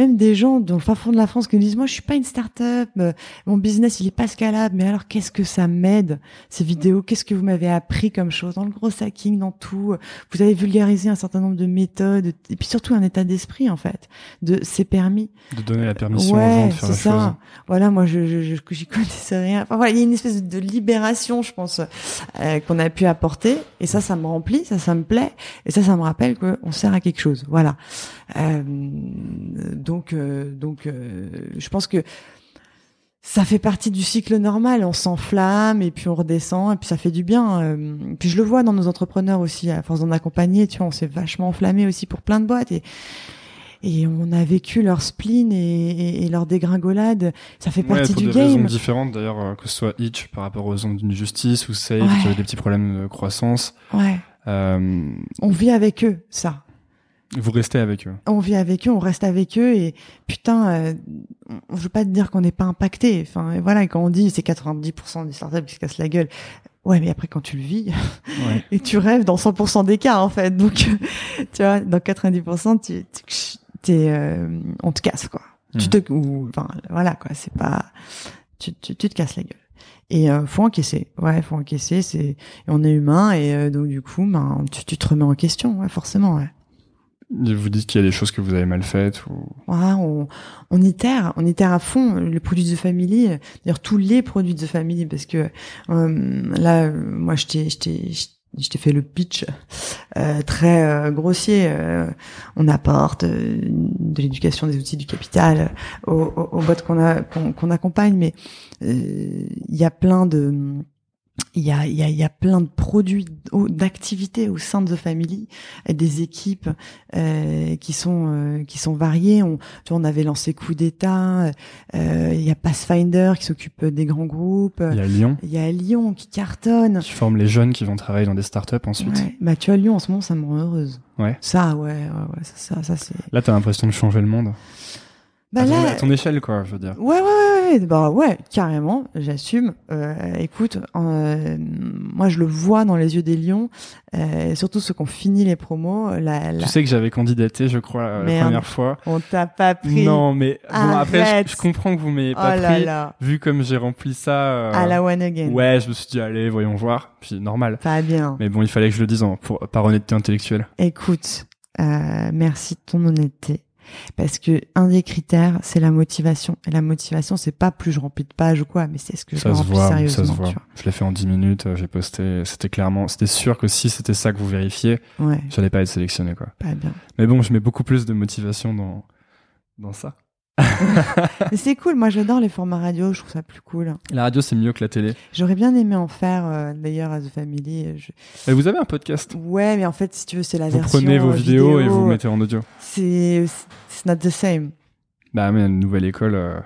même des gens dans le fin fond de la France qui nous disent moi je suis pas une start-up, euh, mon business il est pas scalable, mais alors qu'est-ce que ça m'aide ces vidéos, qu'est-ce que vous m'avez appris comme chose? Dans le gros hacking, dans tout, vous avez vulgarisé un certain nombre de méthodes et puis surtout un état d'esprit en fait, de c'est permis. De donner la permission aux gens de faire la ça. chose. Voilà, moi je je, je j'y connaissais rien. Enfin voilà, il y a une espèce de libération je pense euh, qu'on a pu apporter et ça ça me remplit, ça ça me plaît et ça ça me rappelle qu'on sert à quelque chose. Voilà. Euh, donc, euh, donc, euh, je pense que ça fait partie du cycle normal. On s'enflamme et puis on redescend et puis ça fait du bien. Puis je le vois dans nos entrepreneurs aussi, à force d'en accompagner, tu vois, on s'est vachement enflammé aussi pour plein de boîtes et et on a vécu leur spleen et, et, leur dégringolade. Ça fait partie du des game. raisons différentes d'ailleurs, que ce soit Itch par rapport aux ondes d'une justice ou Save qui avait des petits problèmes de croissance. Ouais. Euh... On vit avec eux, ça. Vous restez avec eux. On vit avec eux, on reste avec eux et putain, euh, je veux pas te dire qu'on n'est pas impacté. Enfin voilà, quand on dit c'est 90% des startups qui se cassent la gueule, ouais, mais après quand tu le vis [LAUGHS] et tu rêves dans 100% des cas en fait, donc [LAUGHS] tu vois, dans 90% tu, tu euh, on te casse quoi. Tu mmh. te ou enfin voilà quoi, c'est pas tu, tu, tu te casses la gueule. Et euh, faut encaisser. Ouais, faut encaisser. C'est on est humain et euh, donc du coup, ben tu, tu te remets en question. Ouais, forcément. Ouais. Vous dites qu'il y a des choses que vous avez mal faites ou Ouais, on, on itère, on itère à fond les produits de Family, d'ailleurs tous les produits de Family, parce que euh, là, moi, je t'ai, je t'ai, je t'ai fait le pitch euh, très euh, grossier. euh, on apporte de l'éducation, des outils du capital aux, aux, boîtes qu'on a qu'on accompagne, mais il y a plein de il y a, y, a, y a plein de produits, d'activités au sein de The Family, des équipes euh, qui sont euh, qui sont variées. On, tu vois, on avait lancé Coup d'État. euh, il y a Pathfinder qui s'occupe des grands groupes. il y a Lyon Il y a Lyon qui cartonne. qui forme les jeunes qui vont travailler dans des startups ensuite. Ouais. Bah tu vois Lyon en ce moment ça me rend heureuse. Ouais. Ça ouais ouais, ouais ça ça, ça c'est. Là, t'as l'impression de changer le monde. Bah à, ton, à ton échelle, quoi, je veux dire. Ouais, ouais, ouais, ouais, bah ouais, carrément, j'assume. Euh, écoute, euh, moi je le vois dans les yeux des lions, euh, surtout ceux qui ont fini les promos. La, la... Tu sais que j'avais candidaté, je crois, la Merde. première fois. On t'a pas pris. Non, mais bon, après, je, je comprends que vous m'ayez oh pas là pris. là. Vu comme j'ai rempli ça. euh, À la one again. Ouais, je me suis dit, allez, voyons voir. Puis normal. Pas bien. Mais bon, il fallait que je le dise en, pour, par honnêteté intellectuelle. Écoute, euh, merci de ton honnêteté. Parce que un des critères, c'est la motivation. Et la motivation, c'est pas plus je remplis de pages ou quoi, mais c'est ce que je Ça se remplis voit, sérieusement. ça se voit. Je l'ai fait en 10 minutes, euh, j'ai posté. C'était clairement, c'était sûr que si c'était ça que vous vérifiez. Ouais, j'allais pas être sélectionné, quoi. pas bien. Mais bon, je mets beaucoup plus de motivation dans, dans ça. C'est cool. Moi, j'adore les formats radio. Je trouve ça plus cool. La radio, c'est mieux que la télé. J'aurais bien aimé en faire euh, d'ailleurs à The Family. Je- Et vous avez un podcast Ouais, mais en fait, si tu veux, c'est la Vous version. prenez vos euh, vidéos et vous mettez en audio. C'est not the same. Bah, mais une nouvelle école, euh,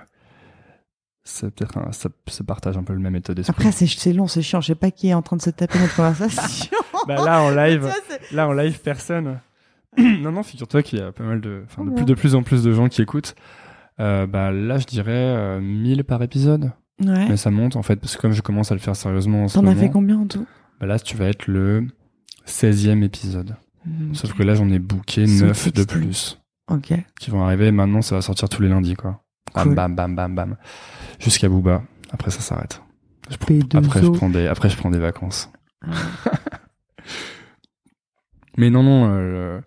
c'est peut-être ça se partage un peu le même état d'esprit. Après, c'est long, c'est chiant. Je sais pas qui est en train de se taper notre conversation. [LAUGHS] bah là, en [LAUGHS] live, là, en live, personne. [CLEARS THROAT] non, non, figure-toi qu'il y a pas mal de, enfin, de plus, bien. de plus en plus de gens qui écoutent. Euh, bah là, je dirais euh, 1000 par épisode. Ouais. Mais ça monte en fait, parce que comme je commence à le faire sérieusement en ce T'en as fait combien en tout? bah là, tu vas être le 16e épisode. Sauf que là, j'en ai booké So 9 de plus Ok. qui vont arriver. Maintenant, ça va sortir tous les lundis, quoi. Bam, Cool. bam, bam, bam, bam. Jusqu'à Booba. Après, ça s'arrête. Je prends- P2O. Après, je prends des, après, je prends des vacances. Ah. [LAUGHS] Mais non, non, euh,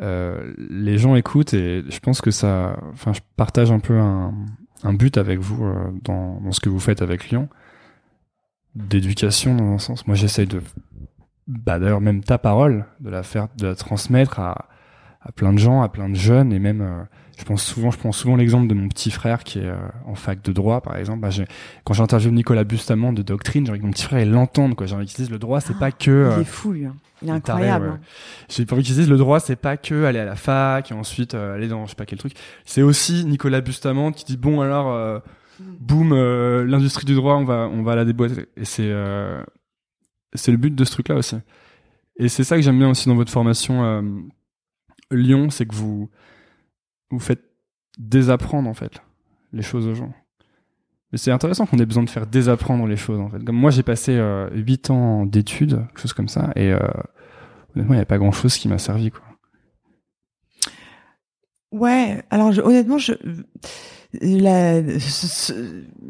euh, les gens écoutent et je pense que ça, enfin, je partage un peu un, but avec vous euh, dans, dans ce que vous faites avec Lyon, d'éducation dans un sens. Moi, j'essaye de, bah d'ailleurs même ta parole, de la faire, de la transmettre à, à plein de gens, à plein de jeunes et même, euh, je pense souvent, je prends souvent l'exemple de mon petit frère qui est euh, en fac de droit, par exemple. Bah, quand j'interviewe Nicolas Bustamant de Doctrine, j'ai envie que mon petit frère l'entende, quoi. J'ai envie qu'il dise le droit, c'est pas que. Il euh, est fou, lui. hein. Il est incroyable. ouais. hein. j'ai envie qu'ils disent le droit, c'est pas que aller à la fac et ensuite euh, aller dans je sais pas quel truc. C'est aussi Nicolas Bustamante qui dit bon alors euh, boum euh, l'industrie du droit on va on va la déboîter et c'est euh, c'est le but de ce truc là aussi. Et c'est ça que j'aime bien aussi dans votre formation euh, Lyon, c'est que vous vous faites désapprendre en fait les choses aux gens. Mais c'est intéressant qu'on ait besoin de faire désapprendre les choses en fait. Comme moi j'ai passé euh, 8 ans d'études, quelque chose comme ça et euh, honnêtement il n'y a pas grand chose qui m'a servi quoi. Ouais, alors honnêtement, je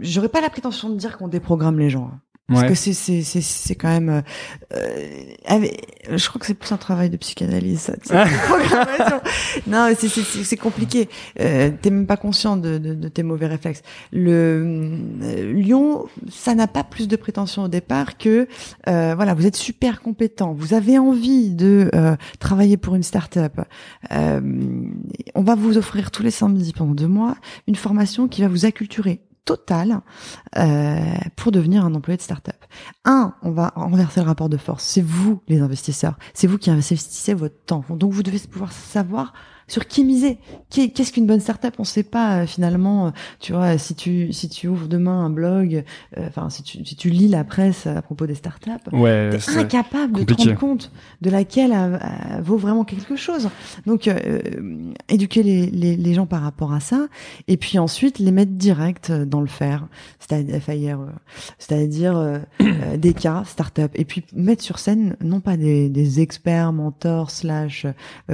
j'aurais pas la prétention de dire qu'on déprogramme les gens. hein. Parce Ouais. que c'est c'est c'est c'est quand même euh, avec- je crois que c'est plus un travail de psychanalyse ça, déprogrammation. [LAUGHS] non c'est c'est c'est compliqué. Euh, t'es même pas conscient de, de, de tes mauvais réflexes. Le euh, Lyon ça n'a pas plus de prétention au départ que euh, voilà vous êtes super compétent. Vous avez envie de euh, travailler pour une start-up. Euh, on va vous offrir tous les samedis pendant deux mois une formation qui va vous acculturer totale euh, pour devenir un employé de start-up. Un, on va renverser le rapport de force. C'est vous les investisseurs. C'est vous qui investissez votre temps. Donc vous devez pouvoir savoir sur qui miser. Qu'est-ce qu'une bonne start-up? On sait pas euh, finalement. euh, Tu vois, si tu si tu ouvres demain un blog, euh, enfin si tu si tu lis la presse à propos des start-up, Ouais, T'es incapable de te rendre compte de laquelle euh, vaut vraiment quelque chose. Donc, euh, éduquer les, les, les gens par rapport à ça, et puis ensuite les mettre direct dans le faire, c'est-à-dire, des cas, start-up, et puis mettre sur scène non pas des, des experts, mentors, slash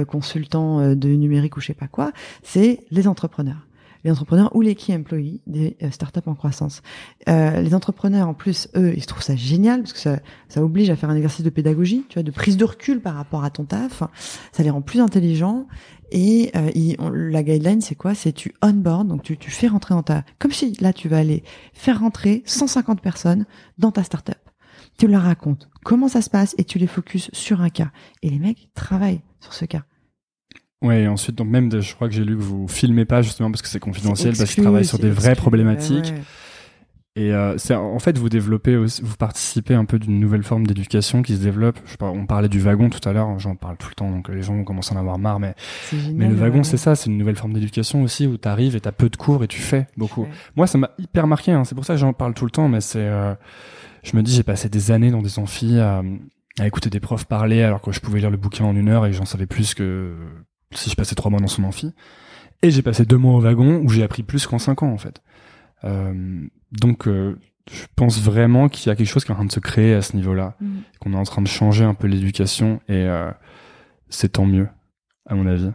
consultants de numérique ou je sais pas quoi, c'est les entrepreneurs. les entrepreneurs ou les key employees des euh, startups en croissance. Euh, les entrepreneurs, en plus, eux, ils trouvent ça génial parce que ça, ça oblige à faire un exercice de pédagogie, tu vois, de prise de recul par rapport à ton taf. Ça les rend plus intelligents. Et euh, ils- on- la guideline, c'est quoi? C'est tu onboard, donc tu, tu fais rentrer dans ta... Comme si là, tu vas aller faire rentrer 150 personnes dans ta startup. Tu leur racontes comment ça se passe et tu les focuses sur un cas. Et les mecs travaillent sur ce cas. Ouais, et ensuite, donc même, de- je crois que j'ai lu que vous filmez pas justement parce que c'est confidentiel, parce qu'ils exclu, travaillent sur des vraies problématiques. Ouais. Et euh, c'est en fait vous développez, aussi, vous participez un peu d'une nouvelle forme d'éducation qui se développe. Je sais pas, on parlait du wagon tout à l'heure, j'en parle tout le temps, donc les gens vont commencer à en avoir marre. Mais génial, mais le wagon, ouais. c'est ça, c'est une nouvelle forme d'éducation aussi où t'arrives et t'as peu de cours et tu fais beaucoup. Ouais. Moi, ça m'a hyper marqué. Hein. C'est pour ça que j'en parle tout le temps. Mais c'est, euh, je me dis, j'ai passé des années dans des amphis à, à écouter des profs parler alors que je pouvais lire le bouquin en une heure et que j'en savais plus que si je passais trois mois dans son amphi. Et j'ai passé deux mois au wagon où j'ai appris plus qu'en cinq ans en fait. Euh, donc, euh, je pense vraiment qu'il y a quelque chose qui est en train de se créer à ce niveau-là, Mm. qu'on est en train de changer un peu l'éducation et euh, c'est tant mieux, à mon avis.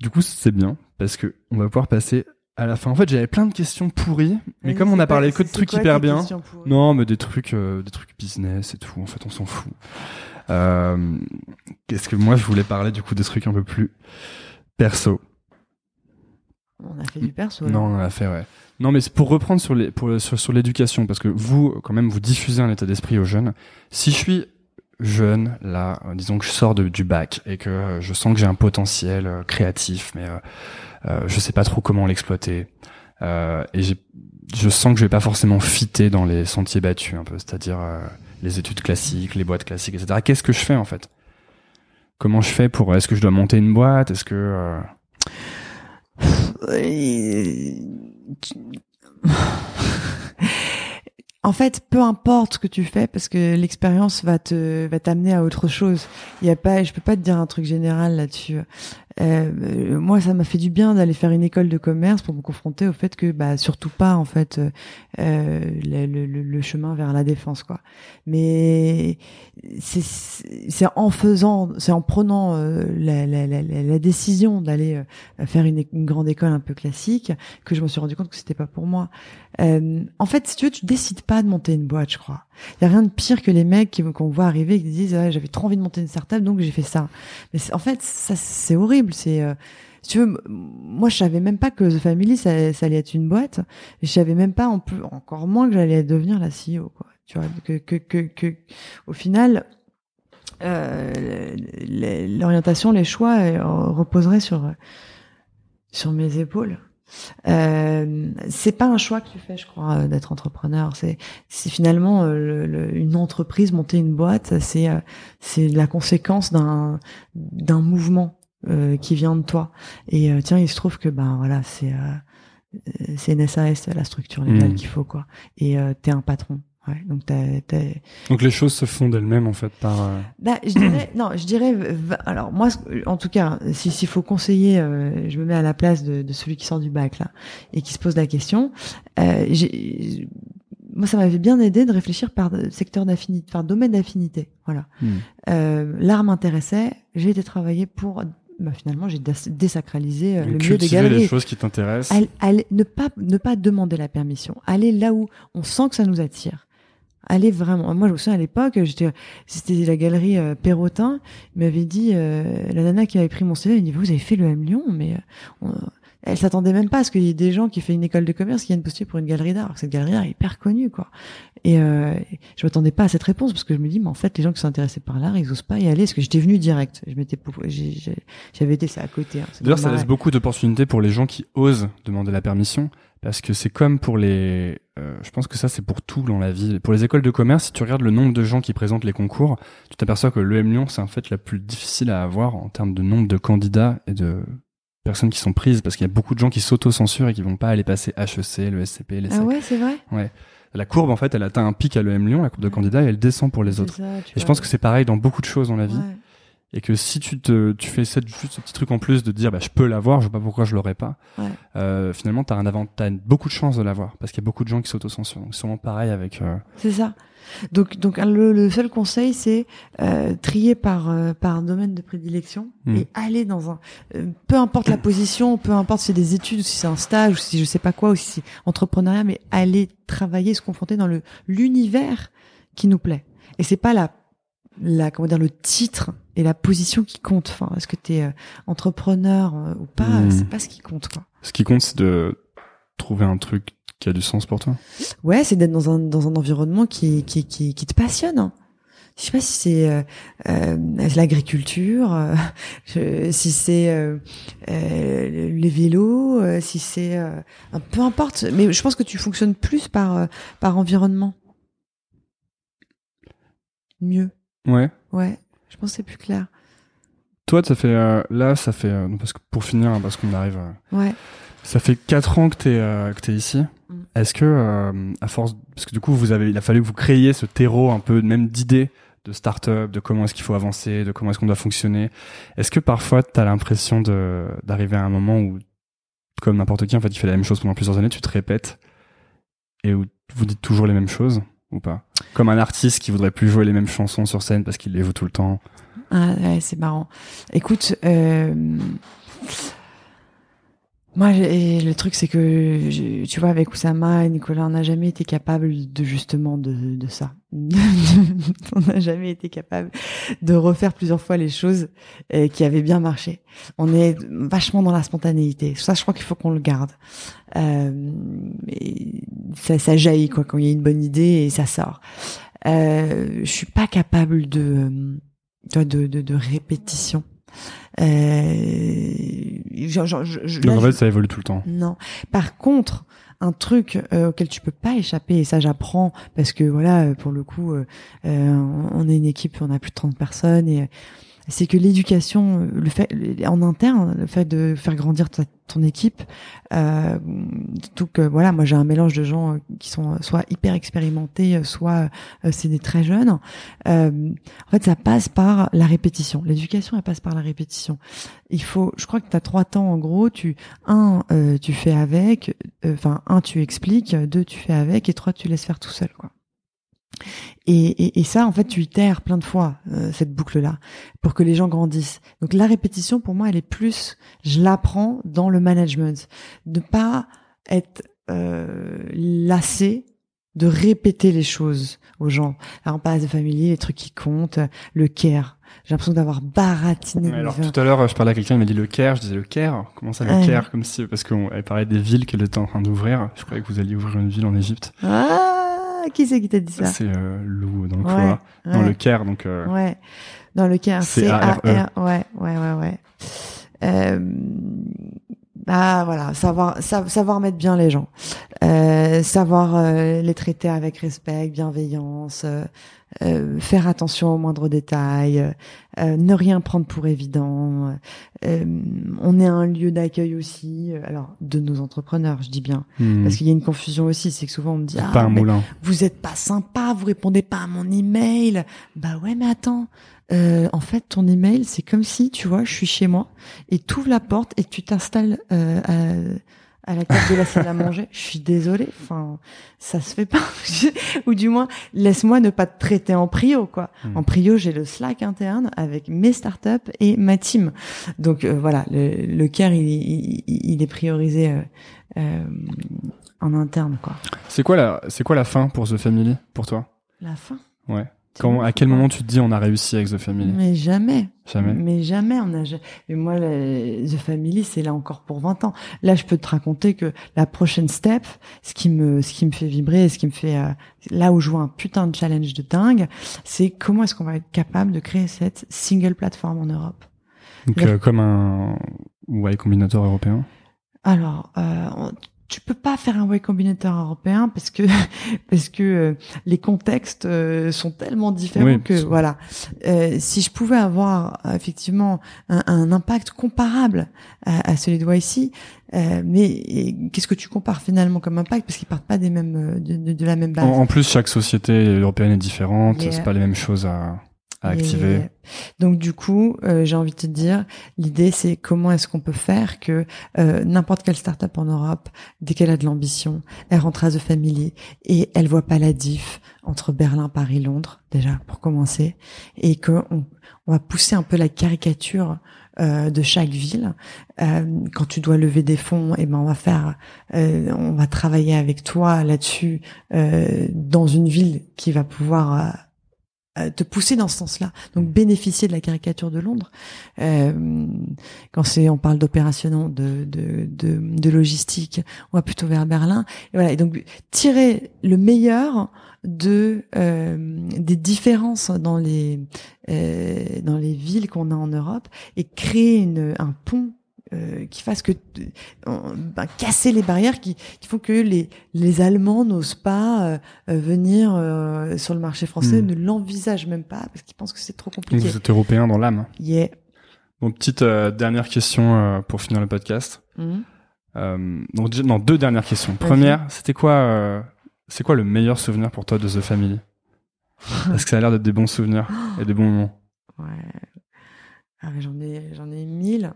Du coup, c'est bien parce que on va pouvoir passer à la fin. En fait, j'avais plein de questions pourries, mais comme on a parlé que de trucs quoi hyper bien, non, mais des trucs, des trucs business et tout. En fait, on s'en fout. Euh, Qu'est-ce que moi je voulais parler du coup des trucs un peu plus perso. On a fait du perso. Non, on l'a fait, ouais. Non, mais c'est pour reprendre sur les, pour, sur, sur l'éducation, parce que vous, quand même, vous diffusez un état d'esprit aux jeunes. Si je suis jeune, là, euh, disons que je sors de, du bac et que euh, je sens que j'ai un potentiel euh, créatif, mais euh, euh, je sais pas trop comment l'exploiter, et je sens que je vais pas forcément fitter dans les sentiers battus, un peu, c'est-à-dire les études classiques, les boîtes classiques, etc. Qu'est-ce que je fais en fait? Comment je fais pour Est-ce que je dois monter une boîte? Est-ce que euh, [LAUGHS] En fait, peu importe ce que tu fais, parce que l'expérience va te va t'amener à autre chose. Il y a pas, je peux pas te dire un truc général là-dessus. Euh, moi, ça m'a fait du bien d'aller faire une école de commerce pour me confronter au fait que, bah, surtout pas en fait euh, le, le- le- chemin vers la défense, quoi. Mais c'est en faisant, c'est en prenant euh, la, la, la, la- décision d'aller euh, faire une, une grande école un peu classique que je me suis rendu compte que c'était pas pour moi. Euh, en fait, si tu veux, tu décides pas de monter une boîte, je crois. Il y a rien de pire que les mecs qui qu'on voit arriver et qui disent j'avais trop envie de monter une startup donc j'ai fait ça. Mais en fait, ça c'est horrible. C'est euh, tu veux, moi je savais même pas que The Family ça, allait être une boîte. Je savais même pas encore moins que j'allais devenir la CEO. Tu vois que que que, au final. Euh, l'orientation, les choix euh, reposeraient sur sur mes épaules. Euh, c'est pas un choix que tu fais, je crois, euh, d'être entrepreneur. C'est, c'est finalement euh, le- le- une entreprise, monter une boîte, c'est c'est la conséquence d'un d'un mouvement qui vient de toi. Et tiens, il se trouve que ben voilà, c'est c'est une SAS, la structure légale Mhm. qu'il faut quoi. Et euh, t'es un patron. Ouais, donc donc les choses se font d'elles-mêmes en fait par euh, bah, je [CLEARS THROAT] dirais, non, je dirais, alors moi, en tout cas, si- s'il faut conseiller, euh, je me mets à la place de, de celui qui sort du bac là et qui se pose la question. Euh, moi, ça m'avait bien aidé de réfléchir par secteur d'affinité, par domaine d'affinité. Voilà. Euh, L'art m'intéressait. J'ai été travailler pour. Bah, finalement, j'ai dés- désacralisé euh, le milieu des galeries. les choses qui t'intéressent. Ne pas ne pas demander la permission. Aller là où on sent que ça nous attire. Aller vraiment. Moi, je me souviens à l'époque, j'étais, c'était la galerie euh, Perrotin. Il m'avait dit, euh, la nana qui avait pris mon CV, elle dit, vous avez fait le M Lyon, mais euh, on- elle s'attendait même pas à ce qu'il y ait des gens qui fait une école de commerce qui viennent postuler pour une galerie d'art. Cette galerie d'art est hyper connue, quoi. Et euh, je m'attendais pas à cette réponse parce que je me dis, mais en fait, les gens qui sont intéressés par l'art, ils osent pas y aller parce que j'étais venu direct. Je m'étais, j'avais été, c'est à côté. hein. D'ailleurs, ça laisse beaucoup d'opportunités pour les gens qui osent demander la permission, parce que c'est comme pour les. euh, je pense que ça, c'est pour tout dans la vie. Pour les écoles de commerce, si tu regardes le nombre de gens qui présentent les concours, tu t'aperçois que l'EM Lyon, c'est en fait la plus difficile à avoir en termes de nombre de candidats et de personnes qui sont prises, parce qu'il y a beaucoup de gens qui s'auto-censurent et qui vont pas aller passer HEC, le SCP, les Ah ouais, c'est vrai? La courbe, en fait, elle atteint un pic à l'EM Lyon, la courbe de candidats, et elle descend pour les autres. ça, Et je pense que c'est pareil dans beaucoup de choses dans la vie. Ouais. Et que si tu te tu fais cette, juste ce petit truc en plus de dire bah je peux l'avoir je sais pas pourquoi je l'aurais pas Ouais. euh, finalement t'as un avant t'as beaucoup de chances de l'avoir parce qu'il y a beaucoup de gens qui s'autocensurent donc c'est sûrement pareil avec euh, C'est ça. Donc, donc le, le seul conseil, c'est euh, trier par euh, par domaine de prédilection Mm. et aller dans un. euh, peu importe la position, peu importe si c'est des études, ou si c'est un stage, ou si je sais pas quoi, ou si c'est entrepreneuriat, mais aller travailler, se confronter dans le l'univers qui nous plaît. Et c'est pas la la comment dire le titre et la position qui compte. Enfin, est-ce que tu es entrepreneur euh, ou pas Mm. C'est pas ce qui compte quoi. ce qui compte c'est de trouver un truc qui a du sens pour toi Ouais, c'est d'être dans un dans un environnement qui qui qui, qui te passionne. hein. Je sais pas si c'est euh, euh, l'agriculture, euh, [LAUGHS] si c'est euh, euh, les vélos, euh, si c'est euh, un- peu importe. Mais je pense que tu fonctionnes plus par euh, par environnement. Mieux. Ouais Ouais. Je pense que c'est plus clair. toi ça fait euh, là ça fait euh, parce que pour finir hein, parce qu'on arrive euh, Ouais. Ça fait quatre ans que t'es euh, que t'es ici. Mm. Est-ce que à force parce que du coup vous avez il a fallu que vous créiez ce terreau un peu même d'idées de start-up, de comment est-ce qu'il faut avancer, de comment est-ce qu'on doit fonctionner. Est-ce que parfois t'as l'impression de d'arriver à un moment où comme n'importe qui en fait il fait la même chose pendant plusieurs années, tu te répètes et où vous dites toujours les mêmes choses ou pas? Comme un artiste qui voudrait plus jouer les mêmes chansons sur scène parce qu'il les joue tout le temps. Ah c'est marrant. Écoute, euh, moi, le truc, c'est que, tu vois, avec Oussama et Nicolas, on n'a jamais été capable de justement de, de ça. [LAUGHS] on n'a jamais été capable de refaire plusieurs fois les choses euh, qui avaient bien marché. On est vachement dans la spontanéité. Ça, je crois qu'il faut qu'on le garde. Euh, ça, ça jaillit quoi quand il y a une bonne idée et ça sort. Euh, je suis pas capable de euh, de, de, de répétition. Euh, genre, genre, je, je- là, Donc en je- fait ça évolue tout le temps. non. Par contre, un truc euh, auquel tu peux pas échapper, et ça j'apprends parce que voilà, pour le coup, euh, on est une équipe, on a plus de 30 personnes et euh, c'est que l'éducation, euh, le fait en interne, le fait de faire grandir ta- ton équipe, euh, tout que voilà, moi j'ai un mélange de gens euh, qui sont soit hyper expérimentés, euh, soit euh, c'est des très jeunes. Euh, en fait, ça passe par la répétition. L'éducation, elle passe par la répétition. Il faut, je crois que tu as trois temps en gros. Tu un, euh, tu fais avec. euh, Enfin, un, tu expliques. Deux, tu fais avec. Et trois, tu laisses faire tout seul, quoi. Et, et, et ça, en fait, tu itères plein de fois euh, cette boucle-là pour que les gens grandissent. Donc la répétition, pour moi, elle est plus, je l'apprends dans le management, de pas être euh, lassé de répéter les choses aux gens. Alors on passe de familier, les trucs qui comptent, le care. J'ai l'impression d'avoir baratiné. Alors tout à l'heure, je parlais à quelqu'un, il m'a dit le Caire, je disais le Caire, comment ça le Ouais. Caire Comme si, parce qu'on parlé des villes qu'elle était en train d'ouvrir, je croyais que vous alliez ouvrir une ville en Égypte. Ah, qui c'est qui t'a dit ça C'est euh, Lou dans le Ouais. Dans ouais. le Caire, donc euh, Ouais, dans le care. C-A-R-E. C-A-R. Ouais, ouais, ouais, ouais. Euh, ah voilà, savoir sa- savoir mettre bien les gens, euh, savoir euh, les traiter avec respect, bienveillance, euh, faire attention aux moindres détails, euh, euh, ne rien prendre pour évident. euh, on est un lieu d'accueil aussi, euh, alors de nos entrepreneurs, je dis bien, hmm, parce qu'il y a une confusion aussi, c'est que souvent on me dit ah pas un mais moulin. vous êtes pas sympa, vous répondez pas à mon email. Bah ouais, mais attends. Euh, en fait, ton email, c'est comme si, tu vois, je suis chez moi et tu ouvres la porte et tu t'installes euh, à, la table de la salle à [LAUGHS] manger. Je suis désolée. Enfin, ça se fait pas. [LAUGHS] Ou du moins, laisse-moi ne pas te traiter en prio, quoi. Hmm. En prio, j'ai le Slack interne avec mes startups et ma team. Donc euh, voilà, le, le care, il, il, il est priorisé euh, euh, en interne, quoi. C'est quoi la, c'est quoi la fin pour The Family pour toi? La fin? Ouais. Quand, à quel moment tu te dis on a réussi avec The Family? Mais jamais. Jamais. Mais jamais. On a. moi, The Family, c'est là encore pour 20 ans. Là, je peux te raconter que la prochaine step, ce qui me, ce qui me fait vibrer, ce qui me fait, euh, là où je vois un putain de challenge de dingue, c'est comment est-ce qu'on va être capable de créer cette single plateforme en Europe? Donc euh, comme un Y Combinator européen? Alors, euh, tu peux pas faire un way combinator européen parce que [LAUGHS] parce que euh, les contextes euh, sont tellement différents Oui, que voilà. Euh, si je pouvais avoir euh, effectivement un, un impact comparable à, à celui de YC, euh, mais qu'est-ce que tu compares finalement comme impact? Parce qu'ils partent pas des mêmes euh, de, de- de la même base. En, en plus, chaque société européenne est différente, c'est pas les mêmes choses à. À activer. Et donc du coup, euh, j'ai envie de te dire, l'idée c'est comment est-ce qu'on peut faire que euh, n'importe quelle startup en Europe, dès qu'elle a de l'ambition, elle rentre à The Family et elle voit pas la diff entre Berlin, Paris, Londres déjà pour commencer, et que on, on va pousser un peu la caricature euh, de chaque ville. Euh, quand tu dois lever des fonds, et eh ben on va faire, euh, on va travailler avec toi là-dessus euh, dans une ville qui va pouvoir euh, te pousser dans ce sens-là. Donc bénéficier de la caricature de Londres. Euh, quand c'est, on parle d'opération, de, de, de, de, logistique, on va plutôt vers Berlin. Et voilà. Et donc tirer le meilleur de euh, des différences dans les euh, dans les villes qu'on a en Europe et créer une, un pont euh, qui fasse que euh, ben, casser les barrières qui, qui font que les les Allemands n'osent pas euh, venir sur le marché français, hmm. ne l'envisagent même pas parce qu'ils pensent que c'est trop compliqué. vous êtes européen dans l'âme. Yeah. Bon, petite dernière question pour finir le podcast. Hmm. donc non, deux dernières questions. Première, c'était quoi c'est quoi le meilleur souvenir pour toi de The Family? [LAUGHS] Parce que ça a l'air d'être des bons souvenirs et des bons moments. [GASPS] Ouais. Ah, j'en ai j'en ai mille.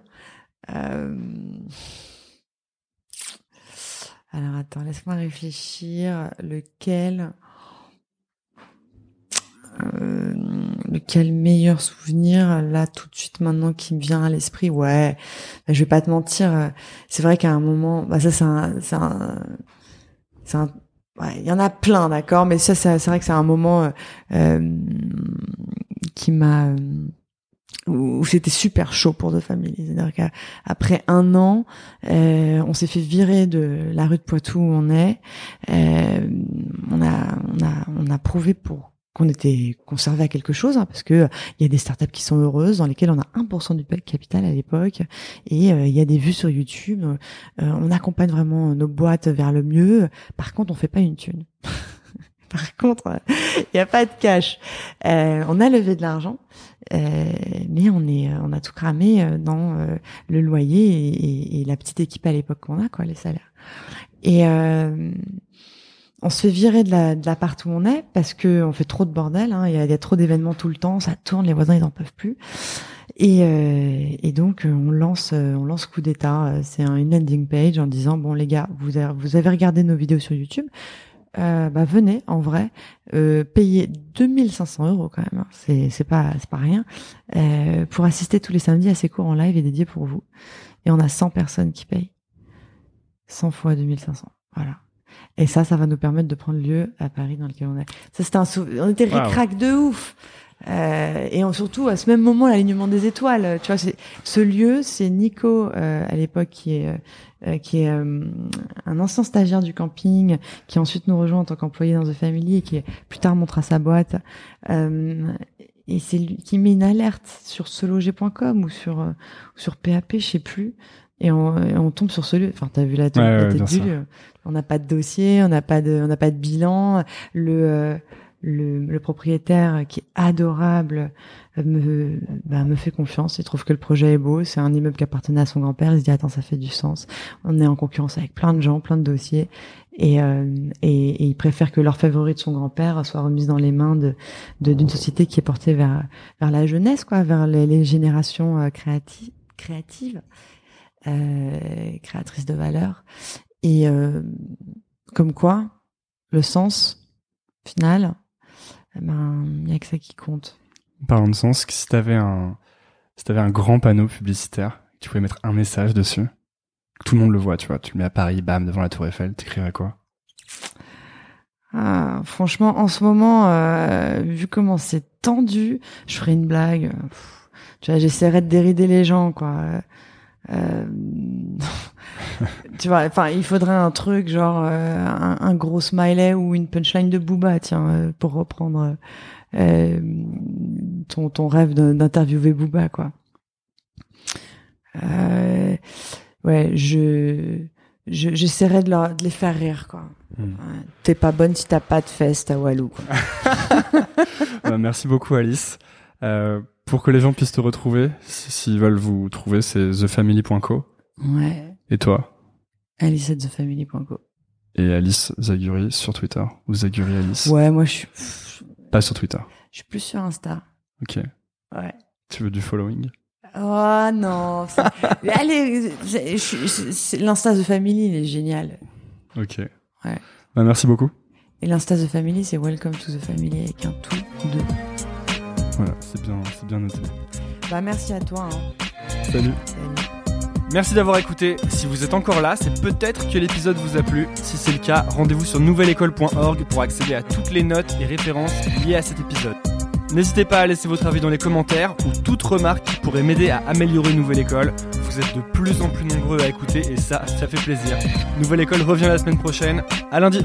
Euh, alors attends, laisse-moi réfléchir. Lequel euh, lequel meilleur souvenir là tout de suite maintenant qui me vient à l'esprit? Ouais bah, je vais pas te mentir c'est vrai qu'à un moment bah ça c'est un c'est un il y en a plein d'accord? Mais ça c'est vrai que c'est un moment euh, euh qui m'a où c'était super chaud pour deux familles. C'est-à-dire qu'après un an, euh, on s'est fait virer de la rue de Poitou où on est. Euh, on a, on a, on a prouvé pour qu'on était conservé à quelque chose, hein, parce que il y a des startups qui sont heureuses, dans lesquelles on a 1% du capital à l'époque, et euh, il y a des vues sur YouTube. Euh, on accompagne vraiment nos boîtes vers le mieux. Par contre, on fait pas une thune. [LAUGHS] Par contre, il n'y a pas de cash. Euh, on a levé de l'argent, euh, mais on est, on a tout cramé euh, dans euh, le loyer et, la petite équipe à l'époque qu'on a, quoi, les salaires. Et on se fait virer de la l'appart où on est parce que on fait trop de bordel. Hein, il y, a, y, a, trop d'événements tout le temps, ça tourne, les voisins ils en peuvent plus. Et, et donc on lance on lance coup d'état. C'est une landing page en disant bon les gars, vous avez, vous avez regardé nos vidéos sur YouTube euh, bah venez en vrai. Euh, payer 2500 euros quand même hein. c'est c'est pas c'est pas rien. Euh, pour assister tous les samedis à ces cours en live et dédiés pour vous. Et on a 100 personnes qui payent. 100 fois 2500 voilà. Et ça ça va nous permettre de prendre lieu à Paris dans lequel on est. Ça c'était un on était wow. de ouf. Euh, et surtout à ce même moment l'alignement des étoiles. Tu vois ce lieu c'est Nico à l'époque qui est euh, qui est euh, un ancien stagiaire du camping, qui ensuite nous rejoint en tant qu'employé dans The Family et qui plus tard montrera sa boîte. Euh, et c'est lui qui met une alerte sur seloger.com ou sur sur PAP, je sais plus. Et on, on tombe sur ce lieu. Enfin, t'as vu la, tête du lieu. On n'a pas de dossier, on n'a pas de, on n'a pas de bilan. Le le, le, propriétaire qui est adorable me, bah, me fait confiance. Il trouve que le projet est beau. C'est un immeuble qui appartenait à son grand-père. Il se dit attends ça fait du sens. On est en concurrence avec plein de gens, plein de dossiers, et, euh, et, et, il préfère que l'orfèvrerie de son grand-père soit remise dans les mains de d'une société qui est portée vers vers la jeunesse, quoi, vers les, les générations euh, créatives, euh, créatrices de valeur. Et euh, comme quoi, le sens final, ben, il n'y a que ça qui compte. Parlons de sens, si t'avais un, si t'avais un grand panneau publicitaire, tu pouvais mettre un message dessus, tout le monde le voit, tu vois, tu le mets à Paris, bam, devant la Tour Eiffel, t'écrirais quoi? Ah, franchement, en ce moment, euh, vu comment c'est tendu, je ferais une blague. tu vois, j'essaierais de dérider les gens, quoi. Euh, [LAUGHS] tu vois, enfin, il faudrait un truc genre euh, un, un, gros smiley ou une punchline de Booba, tiens, euh, pour reprendre ton, ton rêve d'interviewer Booba, quoi. Euh, ouais, je j'essaierai de, de, les faire rire, quoi. Hmm. T'es pas bonne si t'as pas de fesses, t'as Walou, quoi. [LAUGHS] bah, merci beaucoup, Alice. Euh, pour que les gens puissent te retrouver, s'ils veulent vous trouver, c'est thefamily.co. Ouais. Et toi? Alice at thefamily.co. Et Alice Zaguri sur Twitter ou Zaguri Alice. Ouais, moi je suis pas sur Twitter. Je suis plus sur Insta. Ok. Ouais. Tu veux du following? Oh non. [LAUGHS] Allez, l'Insta The Family, il est génial. Ok. Ouais. Bah, merci beaucoup. Et l'Insta The Family, c'est Welcome to the Family avec un tout deux. Voilà, c'est bien, c'est bien noté. Bah merci à toi. hein. Salut. Salut. Merci d'avoir écouté. Si vous êtes encore là, c'est peut-être que l'épisode vous a plu. Si c'est le cas, rendez-vous sur nouvelleécole.org pour accéder à toutes les notes et références liées à cet épisode. N'hésitez pas à laisser votre avis dans les commentaires ou toute remarque qui pourrait m'aider à améliorer Nouvelle École. Vous êtes de plus en plus nombreux à écouter et ça, ça fait plaisir. Nouvelle École revient la semaine prochaine. À lundi.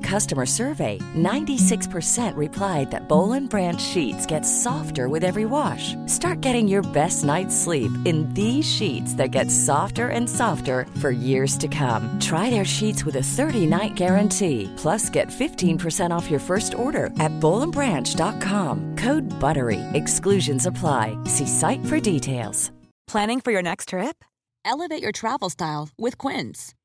customer survey, 96% replied that Bowl and Branch sheets get softer with every wash. Start getting your best night's sleep in these sheets that get softer and softer for years to come. Try their sheets with a 30-night guarantee. Plus, get 15% off your first order at bowlandbranch.com. Code BUTTERY. Exclusions apply. See site for details. Planning for your next trip? Elevate your travel style with Quince.